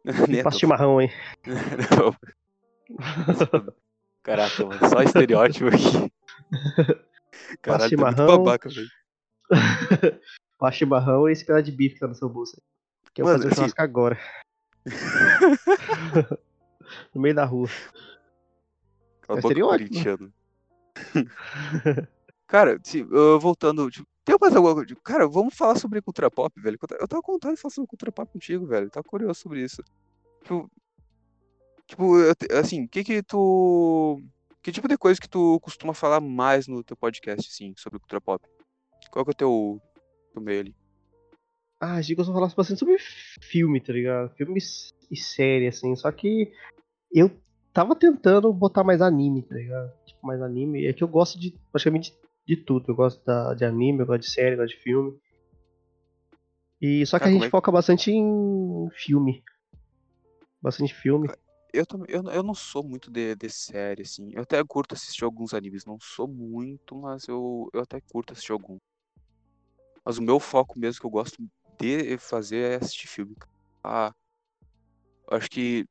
B: [LAUGHS] Neto.
C: Passa chimarrão, hein? [LAUGHS]
B: Caraca, mano, só estereótipo aqui. [LAUGHS] Caralho, tá
C: chimarrão.
B: babaca, velho.
C: Passa chimarrão e esse pedaço de bife que tá no seu bolso. Que eu vou fazer
B: assim-
C: churrasco agora. no meio da rua.
B: Cala
C: É estereótipo.
B: corintiano. Cara, se, eu voltando, tipo, tem mais alguma coisa? Cara, vamos falar sobre cultura pop, velho. Eu tava com vontade de falar sobre cultura pop contigo, velho. Eu tava curioso sobre isso. Tipo, tipo eu assim, que que tu... Que tipo de coisa que tu costuma falar mais no teu podcast, assim, sobre cultura pop? Qual que é o teu, teu meio ali?
C: Ah, a gente costuma falar bastante sobre filme, tá ligado? Filmes e série, assim. Só que eu tava tentando botar mais anime, tá ligado? Tipo, mais anime. É que eu gosto de praticamente de, de tudo. Eu gosto da, de anime, eu gosto de série, eu gosto de filme. E só que
B: Cara,
C: a gente
B: é-
C: foca bastante em filme. Bastante filme.
B: Eu também, eu, eu não sou muito de, de série, assim. Eu até curto assistir alguns animes. Não sou muito, mas eu, eu até curto assistir algum. Mas o meu foco mesmo, que eu gosto poder fazer é assistir filme. Ah, acho que.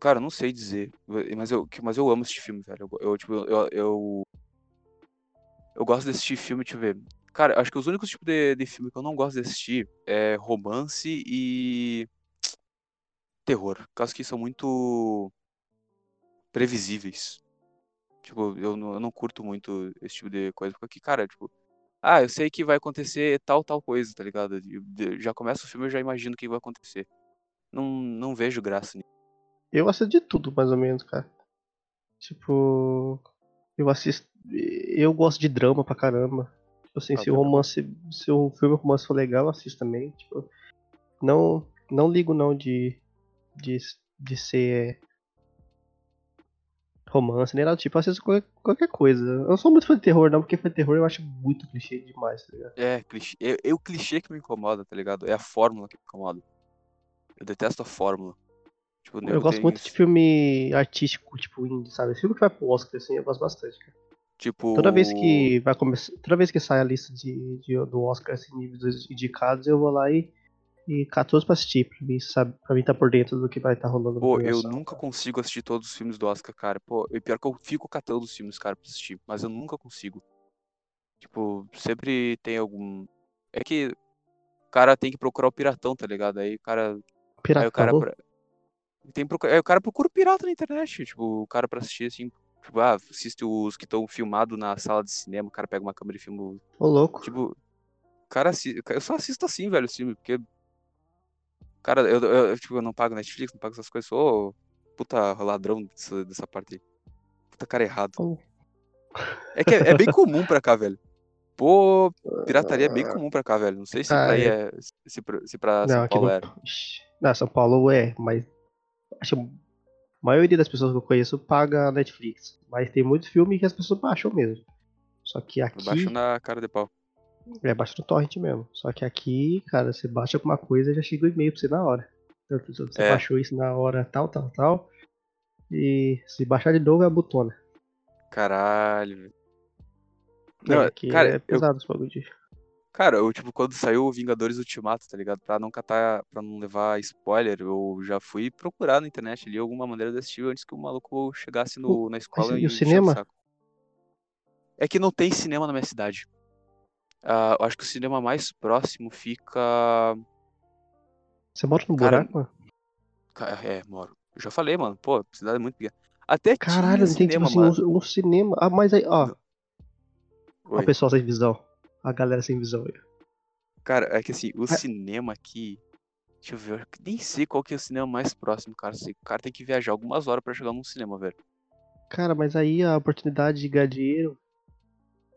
B: Cara, não sei dizer. Mas eu, mas eu amo assistir filme, velho. Eu, eu, tipo, eu, eu, eu gosto de assistir filme, deixa eu ver. Cara, acho que os únicos tipos de, de filme que eu não gosto de assistir é romance e. terror. Causa que são muito. previsíveis. Tipo, eu não, eu não curto muito esse tipo de coisa. Porque, cara, tipo. Ah, eu sei que vai acontecer tal, tal coisa, tá ligado? De- Já começa o filme, eu já imagino o que vai acontecer. Não, não vejo graça nisso.
C: Eu assisto de tudo, mais ou menos, cara. Tipo. Eu assisto. Eu gosto de drama pra caramba. Tipo assim,
B: Ah,
C: se o romance. Se o filme romance for legal, eu assisto também. Tipo. Não. Não ligo não de. De, de ser. Romance, nem nada do tipo. Eu assisto qualquer, qualquer coisa. Eu não sou muito fã de terror, não, porque fã de terror eu acho muito clichê demais, tá ligado?
B: É, clichê. É, é o clichê que me incomoda, tá ligado? É a fórmula que me incomoda. Eu detesto a fórmula. Tipo,
C: Eu gosto muito de filme artístico, tipo indie, sabe? Filme que vai pro Oscar, assim, eu gosto bastante, cara.
B: Tipo.
C: Toda vez que vai começar, toda vez que sai a lista de, de- do Oscar assim, níveis dos indicados, eu vou lá e e cato todos pra assistir, pra mim, sabe, pra mim tá por dentro do que vai estar rolando. na
B: Pô, eu nunca consigo assistir todos os filmes do Oscar, cara. Pô, e pior que eu fico catando os filmes, cara, pra assistir. Mas eu nunca consigo. Tipo, sempre tem algum. É que o cara tem que procurar o piratão, tá ligado? Aí o cara. Aí
C: Pirata,
B: o cara. Tem procu- Aí o cara procura o pirata na internet. Tipo, o cara pra assistir assim. Tipo, ah, assiste os que estão filmados na sala de cinema, o cara pega uma câmera e filma. o-
C: Ô, louco.
B: Tipo, cara, eu só assisto assim, velho, os filmes, porque. Cara, eu, eu, tipo, eu não pago Netflix, não pago essas coisas, sou puta ladrão dessa, dessa parte aí. Puta cara errado.
C: Oh.
B: É que é, é bem comum pra cá, velho. Pô, pirataria é bem comum pra cá, velho. Não sei se
C: Ah,
B: pra aí
C: é.
B: é. Se pra, se pra
C: Não,
B: São Paulo
C: não.
B: era.
C: São Paulo é, mas acho a maioria das pessoas que eu conheço paga Netflix. Mas tem muito filme que as pessoas baixam mesmo. Só que aqui.
B: Baixa na cara de pau.
C: É, baixa no torrent mesmo. Só que aqui, cara, você baixa alguma coisa já chega o e-mail pra você na hora. Então, Você
B: É.
C: baixou isso na hora tal, tal, tal. E se baixar de novo é a botona.
B: Caralho, velho.
C: Não, aqui
B: cara,
C: é
B: eu-
C: pesado esse bagulho de.
B: Cara, eu, tipo, quando saiu o Vingadores Ultimato, tá ligado? Pra não catar, pra não levar spoiler, eu já fui procurar na internet ali alguma maneira de assistir antes que o maluco chegasse no, na escola
C: e
B: e
C: o cinema?
B: É que não tem cinema na minha cidade. Ah, eu acho que o cinema mais próximo fica.
C: Você mora no
B: Cara,
C: buraco,
B: É, moro. Eu já falei, mano. Pô, a cidade é muito pequena. Até
C: Caralho,
B: tinha
C: não tem tipo assim, um, um cinema. Ah, mas aí, ó. Ó,
B: Oi.
C: o pessoal sem visão. A galera sem visão aí.
B: Cara, é que assim, o
C: É.
B: cinema aqui. Deixa eu ver, eu nem sei qual que é o cinema mais próximo, cara. Que O cara tem que viajar algumas horas pra chegar num cinema, velho.
C: Cara, mas aí a oportunidade de ganhar dinheiro.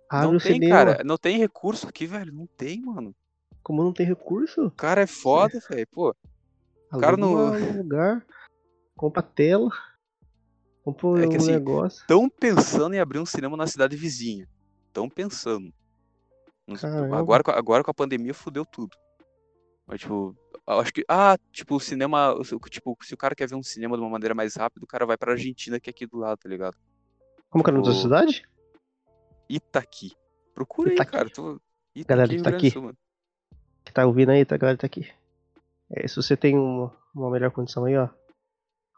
C: Abre
B: não
C: o
B: tem,
C: cinema.
B: cara. Não tem recurso aqui, velho. Não tem, mano.
C: Como não tem recurso,
B: O cara é foda, velho. Pô,
C: aluga
B: cara não- [LAUGHS]
C: lugar, compra tela, compra
B: É que
C: um
B: assim,
C: negócio.
B: tão pensando em abrir um cinema na cidade vizinha. Tão pensando.
C: Caramba.
B: Agora, com a- agora com a pandemia fudeu tudo. Mas, tipo, acho que. Ah, tipo, o cinema. Tipo, se o cara quer ver um cinema de uma maneira mais rápida, o cara vai pra Argentina, que é aqui do lado, tá ligado?
C: Como que é o nome da
B: tipo,
C: cidade?
B: Itaqui. Procura aí,
C: Itaqui.
B: cara. Tô... Itaqui,
C: Galera de Itaqui.
B: Sul.
C: Que tá ouvindo aí, tá, galera? Tá aqui. É, se você tem uma, uma melhor condição aí, ó.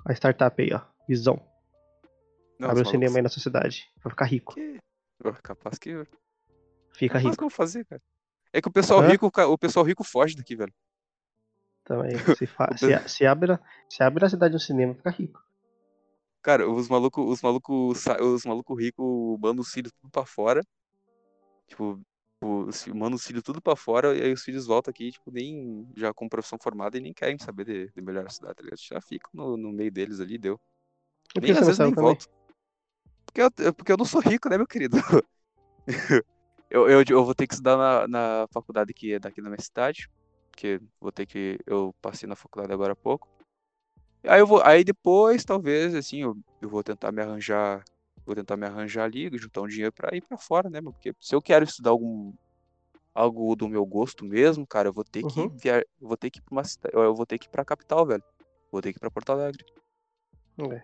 C: A startup aí, ó. Visão. Abre um cinema aí na sua cidade. Vai ficar rico.
B: Que... Capaz que.
C: Fica
B: que
C: rico.
B: eu vou fazer, cara. É que o pessoal
C: Hã?
B: rico, o pessoal rico foge daqui, velho.
C: Também. [LAUGHS] Se, fa... Se, a- se, abre, se abre na cidade um cinema, fica rico.
B: Cara, os malucos, os malucos, os malucos ricos mandam os filhos tudo pra fora. Tipo, fi- mandam os filhos tudo pra fora e aí os filhos voltam aqui, tipo, nem já com profissão formada e nem querem saber de, de melhorar a cidade, tá ligado? Já ficam no, no meio deles ali, deu.
C: E por
B: Nem
C: que
B: às vezes nem
C: também?
B: volto. Porque eu, porque eu não sou rico, né, meu querido? [LAUGHS] eu, eu, eu vou ter que estudar na, na faculdade que é daqui da minha cidade. Porque vou ter que. Eu passei na faculdade agora há pouco. Aí eu vou. Aí depois, talvez, assim, eu, eu vou tentar me arranjar. Vou tentar me arranjar ali, juntar um dinheiro pra ir pra fora, né? Porque se eu quero estudar algum. Algo do meu gosto mesmo, cara, eu vou ter que
C: Uhum.
B: via... eu vou ter que ir pra uma cidade. Eu vou ter que ir pra capital, velho. Vou ter que ir pra Porto Alegre.
C: É.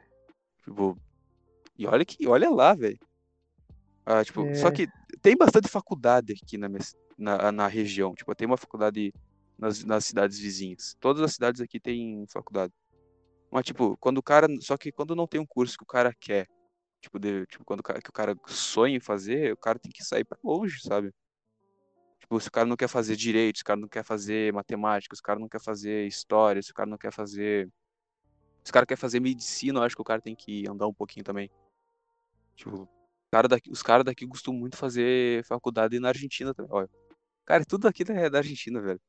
B: Tipo, e olha que, olha lá, velho. Ah, tipo, só
C: É.
B: que tem bastante faculdade aqui na, minha na, na região. Tipo, tem uma faculdade nas, nas cidades vizinhas. Todas as cidades aqui têm faculdade. Mas, tipo, quando o cara. Só que quando não tem um curso que o cara quer, tipo, de, tipo quando o cara, que o cara sonha em fazer, o cara tem que sair pra longe, sabe? Tipo, se o cara não quer fazer direito, se o cara não quer fazer matemática, se o cara não quer fazer história, se o cara não quer fazer. Se o cara quer fazer medicina, eu acho que o cara tem que andar um pouquinho também. Tipo, cara daqui, os caras daqui costumam muito fazer faculdade na Argentina também. Olha, cara, tudo aqui é da Argentina, velho.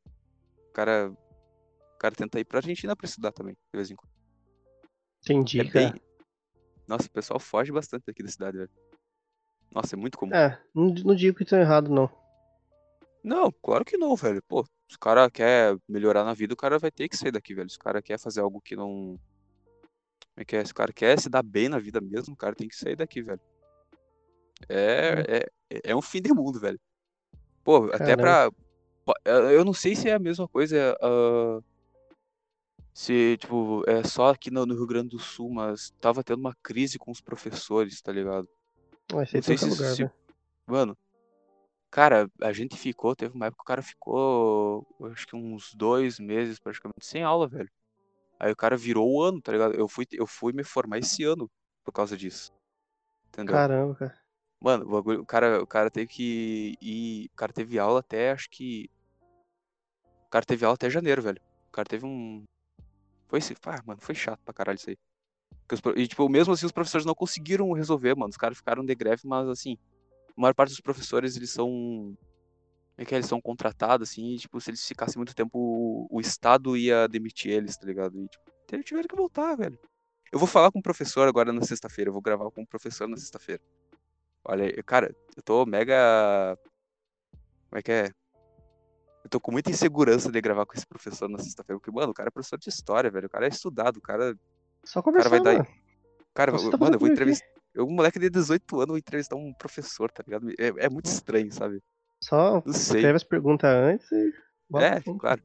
B: O cara, o cara tenta ir pra Argentina pra estudar também, de vez em quando.
C: Entendi,
B: É bem... Nossa, o pessoal foge bastante daqui da cidade, velho. Nossa, é muito comum.
C: É, não, não digo que estão errado, não.
B: Não, claro que não, velho. Pô, se o cara quer melhorar na vida, o cara vai ter que sair daqui, velho. Se o cara quer fazer algo que não. Como é que é? Se o cara quer se dar bem na vida mesmo, o cara tem que sair daqui, velho. É, é, é um fim de mundo, velho. Pô, até pra. Eu não sei se é a mesma coisa. ah, se, tipo, é só aqui no, no Rio Grande do Sul, mas tava tendo uma crise com os professores, tá ligado?
C: Ser
B: Não
C: em
B: sei se
C: lugar,
B: se-
C: velho.
B: Mano, cara, a gente ficou, teve uma época que o cara ficou, acho que uns dois meses praticamente sem aula, velho. Aí o cara virou o ano, tá ligado? Eu fui, eu fui me formar esse ano por causa disso. Entendeu?
C: Caramba, cara.
B: Mano, o, bagulho- o cara, o cara teve que ir. O cara teve aula até, acho que. O cara teve aula até janeiro, velho. O cara teve um. Foi esse. Ah, mano, foi chato pra caralho isso aí. Os E, tipo, mesmo assim, os professores não conseguiram resolver, mano. Os caras ficaram de greve, mas, assim, a maior parte dos professores, eles são. É que é? Eles são contratados, assim, e, tipo, se eles ficassem muito tempo, o, o Estado ia demitir eles, tá ligado? E, tipo, eles tiveram que voltar, velho. Eu vou falar com o professor agora na sexta-feira. Eu vou gravar com o professor na sexta-feira. Olha cara, eu tô mega. Como é que é? Eu tô com muita insegurança de gravar com esse professor na sexta-feira. Porque, mano, o cara é professor de história, velho. O cara é estudado. O cara.
C: Só
B: O cara vai dar. Cara,
C: Você
B: eu-
C: tá
B: mano, eu vou
C: comigo aqui?
B: entrevistar. Eu, um moleque de 18 anos, vou entrevistar um professor, tá ligado? É, é muito estranho, sabe?
C: Só
B: Não sei.
C: escreve as perguntas antes e. bora
B: É, claro.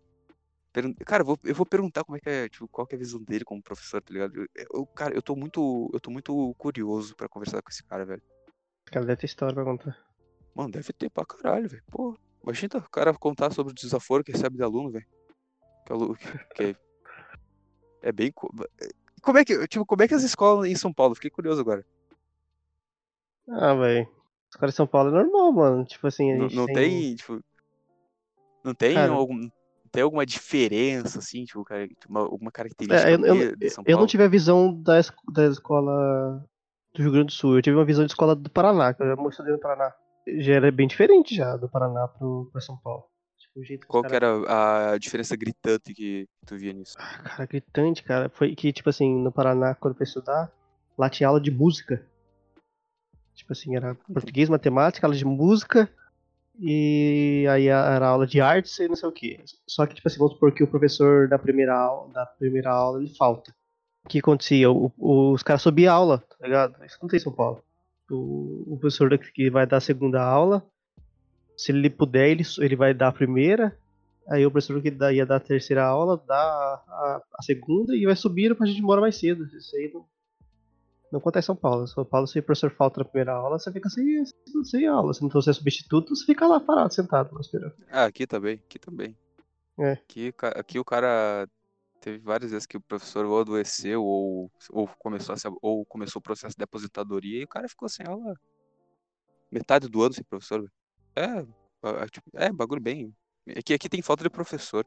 B: Cara, eu vou, eu vou perguntar como é que é, tipo, qual que é a visão dele como professor, tá ligado? Eu, eu- cara, eu tô muito, eu tô muito curioso pra conversar com esse cara, velho.
C: O cara deve ter história pra contar.
B: Mano, deve ter pra caralho, velho. Pô, imagina o cara contar sobre o desaforo que recebe de aluno, velho. Que, que é, é bem. co- Como é que, tipo, como é que as escolas em São Paulo? Fiquei curioso agora.
C: Ah, velho. Os caras de São Paulo é normal, mano. Tipo assim, a
B: Não,
C: gente
B: não tem, tipo. Não tem
C: Cara-
B: algum. Tem alguma diferença, assim, tipo, cara, tipo, uma- alguma característica
C: É, eu, eu,
B: de, São
C: eu
B: Paulo?
C: não tive a visão da, da escola do Rio Grande do Sul. Eu tive uma visão de escola do Paraná, que eu já estudei no Paraná. Já era bem diferente já do Paraná pro, pra São Paulo. Tipo, o jeito
B: Qual que era a diferença gritante que tu via nisso?
C: Ah, Cara, gritante, cara. Foi que, tipo assim, no Paraná, quando eu fui estudar, lá tinha aula de música. Tipo assim, era português, matemática, aula de música. E aí era aula de artes e não sei o que. Só que, tipo assim, vamos supor que o professor da primeira aula, da primeira aula ele falta. O que acontecia? O- o- os caras subiam a aula, tá ligado? Isso não tem em São Paulo. O, o professor que vai dar a segunda aula, se ele puder, ele, ele vai dar a primeira. Aí o professor que dá- ia dar a terceira aula, dá a, a- segunda e vai subir pra gente embora mais cedo. Isso aí não, não acontece em São Paulo. Em São Paulo, se o professor falta na primeira aula, você fica sem, sem aula. Se não for ser substituto, você fica lá parado, sentado, esperando.
B: Ah, aqui também, aqui também.
C: É.
B: Aqui, aqui o cara teve várias vezes que o professor ou adoeceu ou, ou, começou a se, ou começou o processo de aposentadoria e o cara ficou sem aula metade do ano sem professor. É, ba- é, tipo, é bagulho bem. Aqui, aqui tem falta de professor.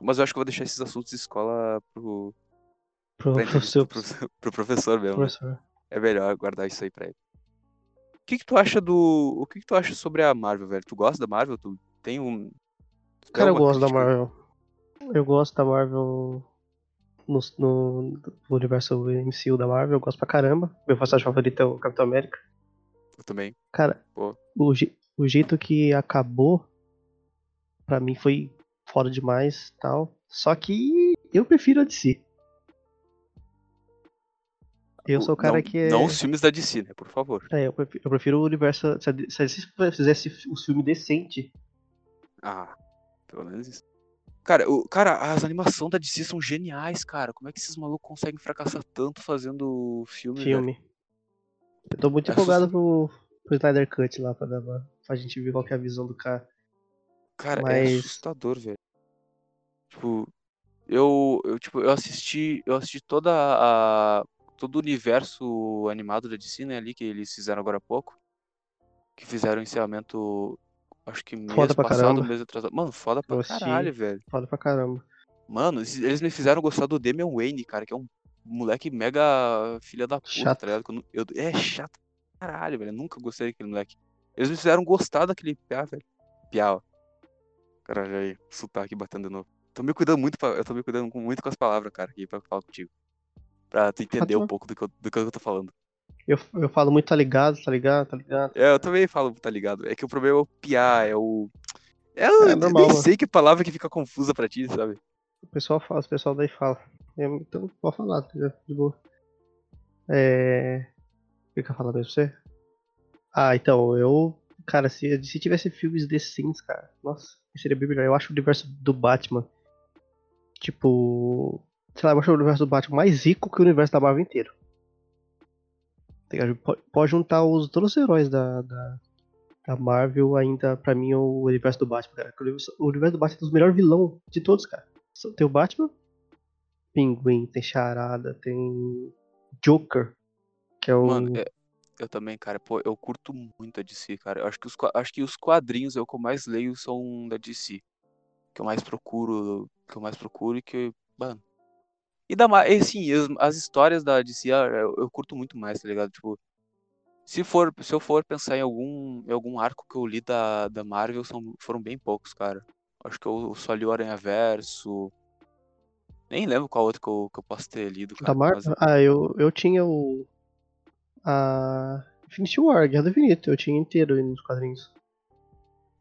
B: Mas eu acho que eu vou deixar esses assuntos de escola pro,
C: Pro,
B: pra
C: pro
B: pro, profe- pro professor mesmo. né?
C: professor.
B: É melhor guardar isso aí pra ele. O que que tu acha do. O que que tu acha sobre a Marvel, velho? Tu gosta da Marvel? Tu tem um.
C: Cara, eu gosto da
B: crítica?
C: Marvel. Eu gosto da Marvel no, no, no universo MCU da Marvel, eu gosto pra caramba. Meu personagem favorito é o Capitão América.
B: Eu também.
C: Cara,
B: Pô.
C: o, o jeito que acabou, pra mim foi foda demais tal. Só que eu prefiro a DC. Eu sou o cara
B: não,
C: que é.
B: Não os filmes da DC, né? Por favor.
C: É, eu prefiro, eu prefiro o universo. Se a, DC fizesse o filme decente,
B: Ah, pelo menos isso. Cara, o, cara, as animações da DC são geniais, cara. Como é que esses malucos conseguem fracassar tanto fazendo filme, velho?
C: filme. Eu tô muito
B: É
C: empolgado pro, pro Snyder Cut lá, pra, dar uma, pra gente ver qual que é a visão do cara.
B: Cara, é
C: Mas-
B: assustador, velho. Tipo, eu, eu, tipo, eu assisti, eu assisti toda a todo o universo animado da DC, né, ali que eles fizeram agora há pouco, que fizeram o encerramento acho que mês
C: Foda pra
B: passado,
C: caramba.
B: mês atrasado. Mano, foda pra
C: assisti.
B: caralho, velho.
C: Foda pra caramba.
B: Mano, eles- me fizeram gostar do Damian Wayne, cara, que é um moleque mega filha da puta,
C: Chato.
B: tá ligado? Eu eu- é chato caralho, velho. Eu nunca gostei daquele moleque. Eles me fizeram gostar daquele piá, velho. Piá, ó. Caralho, aí, sotaque batendo de novo. Tô me cuidando muito, pra- eu tô me cuidando muito com as palavras, cara, aqui pra falar contigo. Pra tu entender um pouco do que, eu, do que eu tô falando.
C: Eu, eu falo muito, tá ligado, tá ligado, tá ligado.
B: É, eu também falo, tá ligado? É que o problema é o piá, é o. É,
C: É
B: eu
C: normal,
B: nem
C: mano.
B: sei que palavra que fica confusa pra ti, sabe?
C: O pessoal fala, o pessoal daí fala. Eu- então, pode falar, tá ligado? De boa. É. O que que eu ia falar mesmo pra você? Ah, então, eu. Cara, se, se tivesse filmes The Sims, cara, nossa, seria bem melhor. Eu acho o universo do Batman. Tipo. Sei lá, eu acho o universo do Batman mais rico que o universo da Marvel inteiro. Tá? Pode, juntar os, todos os heróis da, da, da Marvel ainda, pra mim, o universo do Batman, cara. O universo, do Batman é dos melhores vilões de todos, cara. Tem o Batman, Pinguim, tem Charada, tem Joker, que é o.
B: Mano, é- eu também, cara, pô, eu curto muito a DC, cara. Eu acho que os, acho que os quadrinhos o que eu mais leio são da DC. Que eu mais procuro, que eu mais procuro e que, mano. E da Ma- e sim, as, as histórias da DC ah, eu, eu curto muito mais, tá ligado? Tipo, se for, se eu for pensar em algum, em algum arco que eu li da, da Marvel, são, foram bem poucos, cara. Acho que eu só li o Aranha Verso. Nem lembro qual outro que eu, que eu posso ter lido, cara.
C: da Marvel?
B: mas-
C: Ah, eu, eu tinha o. A. Infinity War, Guerra do Infinito, eu tinha inteiro aí nos quadrinhos.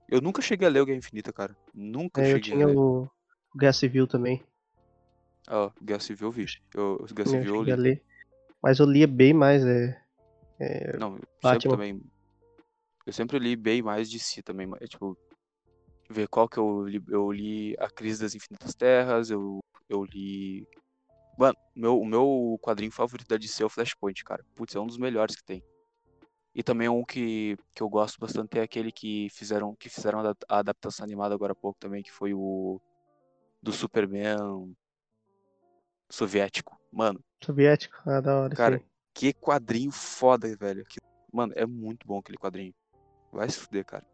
B: Eu nunca cheguei a ler o Guerra Infinita, cara. Nunca
C: É, eu
B: cheguei
C: tinha
B: a ler.
C: o Guerra Civil também.
B: Ó, Guerra Civil eu vi. Eu, Guerra
C: Eu
B: Civil eu
C: a
B: li.
C: ler. Mas eu lia bem mais, é.
B: Não, eu sempre também. Eu sempre li bem mais de si também. mas, Tipo, ver qual que eu li. Eu li A Crise das Infinitas Terras, eu, eu li. Mano, meu, o meu quadrinho favorito da DC é o Flashpoint, cara. Putz, é um dos melhores que tem. E também um que, que eu gosto bastante é aquele que fizeram, que fizeram a adaptação animada agora há pouco também, que foi o do Superman soviético. Mano,
C: Soviético, ah, da hora.
B: Cara,
C: sim.
B: que quadrinho foda, velho. Que- Mano, é muito bom aquele quadrinho. Vai se fuder, cara.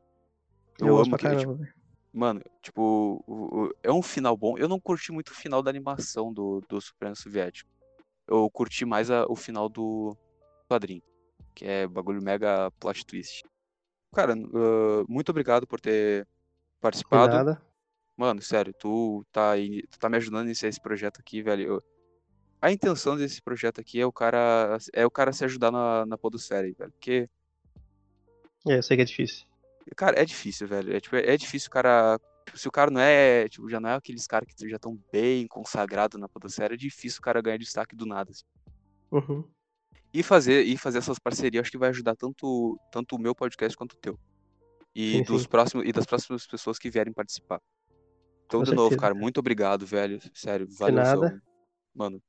B: Eu,
C: eu
B: amo aquele.
C: caramba.
B: Tipo, mano, tipo, o- o- é um final bom. Eu não curti muito o final da animação do, do Superman Soviético. Eu curti mais a- o final do quadrinho. Que é bagulho mega plot twist. Cara, ah, muito obrigado por ter
C: Por
B: participado.
C: nada.
B: Mano, sério, tu tá, aí, tu tá me ajudando a iniciar esse projeto aqui, velho. Eu- A intenção desse projeto aqui é o cara é o cara se ajudar na, na podosfera, velho. Porque,
C: É, eu sei que é difícil.
B: cara, é difícil, velho. É, tipo, é difícil o cara. tipo, se o cara não é. Tipo, já não é aqueles caras que já estão bem consagrados na podosfera, é difícil o cara ganhar destaque do nada. assim.
C: Uhum.
B: E fazer, e fazer essas parcerias, acho que vai ajudar tanto, tanto o meu podcast quanto o teu. E,
C: Sim,
B: dos
C: sim.
B: Próximos, e das próximas pessoas que vierem participar. Então, de novo, cara, muito obrigado, velho. Sério, valeu.
C: nada.
B: Mano.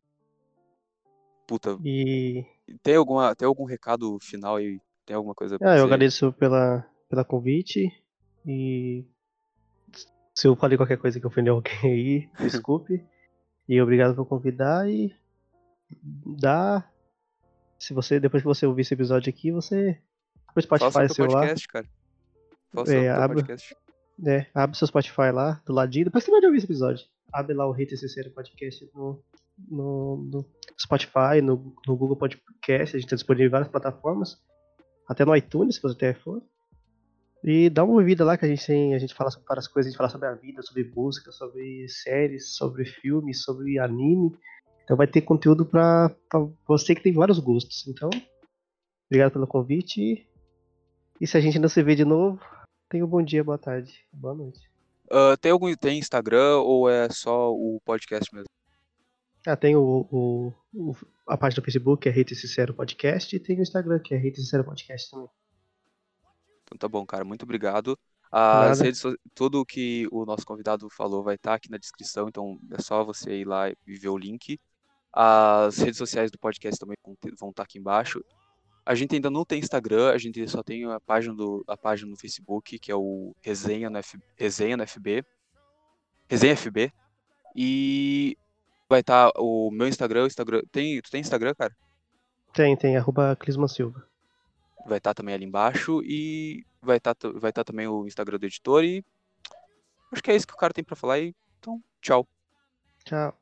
B: Puta,
C: E.
B: tem, alguma, tem algum recado final aí? Tem alguma coisa pra
C: Ah, eu agradeço pela, pela convite. E. Se eu falei qualquer coisa que ofendeu [LAUGHS] alguém aí, desculpe. e obrigado por convidar e. Dá. Se você, depois que você ouvir esse episódio aqui, você. Pro
B: Faça
C: Spotify
B: o teu
C: seu lá.
B: podcast, cara. Faça
C: É, abre-
B: podcast.
C: É, abre seu Spotify lá, do ladinho. Depois você vai ouvir esse episódio. Abre lá o Hate Sincero Podcast no, no, no Spotify, no, no Google Podcast. A gente tá disponível em várias plataformas. Até no iTunes, se você tem iPhone. E dá uma ouvida lá que a gente tem. A gente fala sobre várias coisas, a gente fala sobre a vida, sobre música, sobre séries, sobre filmes, sobre anime. Então vai ter conteúdo pra você que tem vários gostos. Então, obrigado pelo convite. E se a gente não se vê de novo, tenha um bom dia, boa tarde, boa noite.
B: Ah, tem algum tem Instagram ou é só o podcast mesmo?
C: Ah, tem o, o- o- a página do Facebook, que é Hate Sincero Podcast, e tem o Instagram, que é Hate Sincero Podcast também.
B: Então tá bom, cara. Muito obrigado. As
C: Nada.
B: redes, tudo que o nosso convidado falou vai estar aqui na descrição, então é só você ir lá e ver o link. As redes sociais do podcast também vão estar aqui embaixo. A gente ainda não tem Instagram, a gente só tem a página, do, a página no Facebook, que é o Resenha no, F, Resenha no FB. Resenha FB. E vai estar o meu Instagram, o Instagram. Tem, tu tem Instagram, cara?
C: Tem, tem, arroba Clisman Silva.
B: Vai estar também ali embaixo e vai estar vai estar também o Instagram do editor e acho que é isso que o cara tem pra falar e então, tchau.
C: Tchau.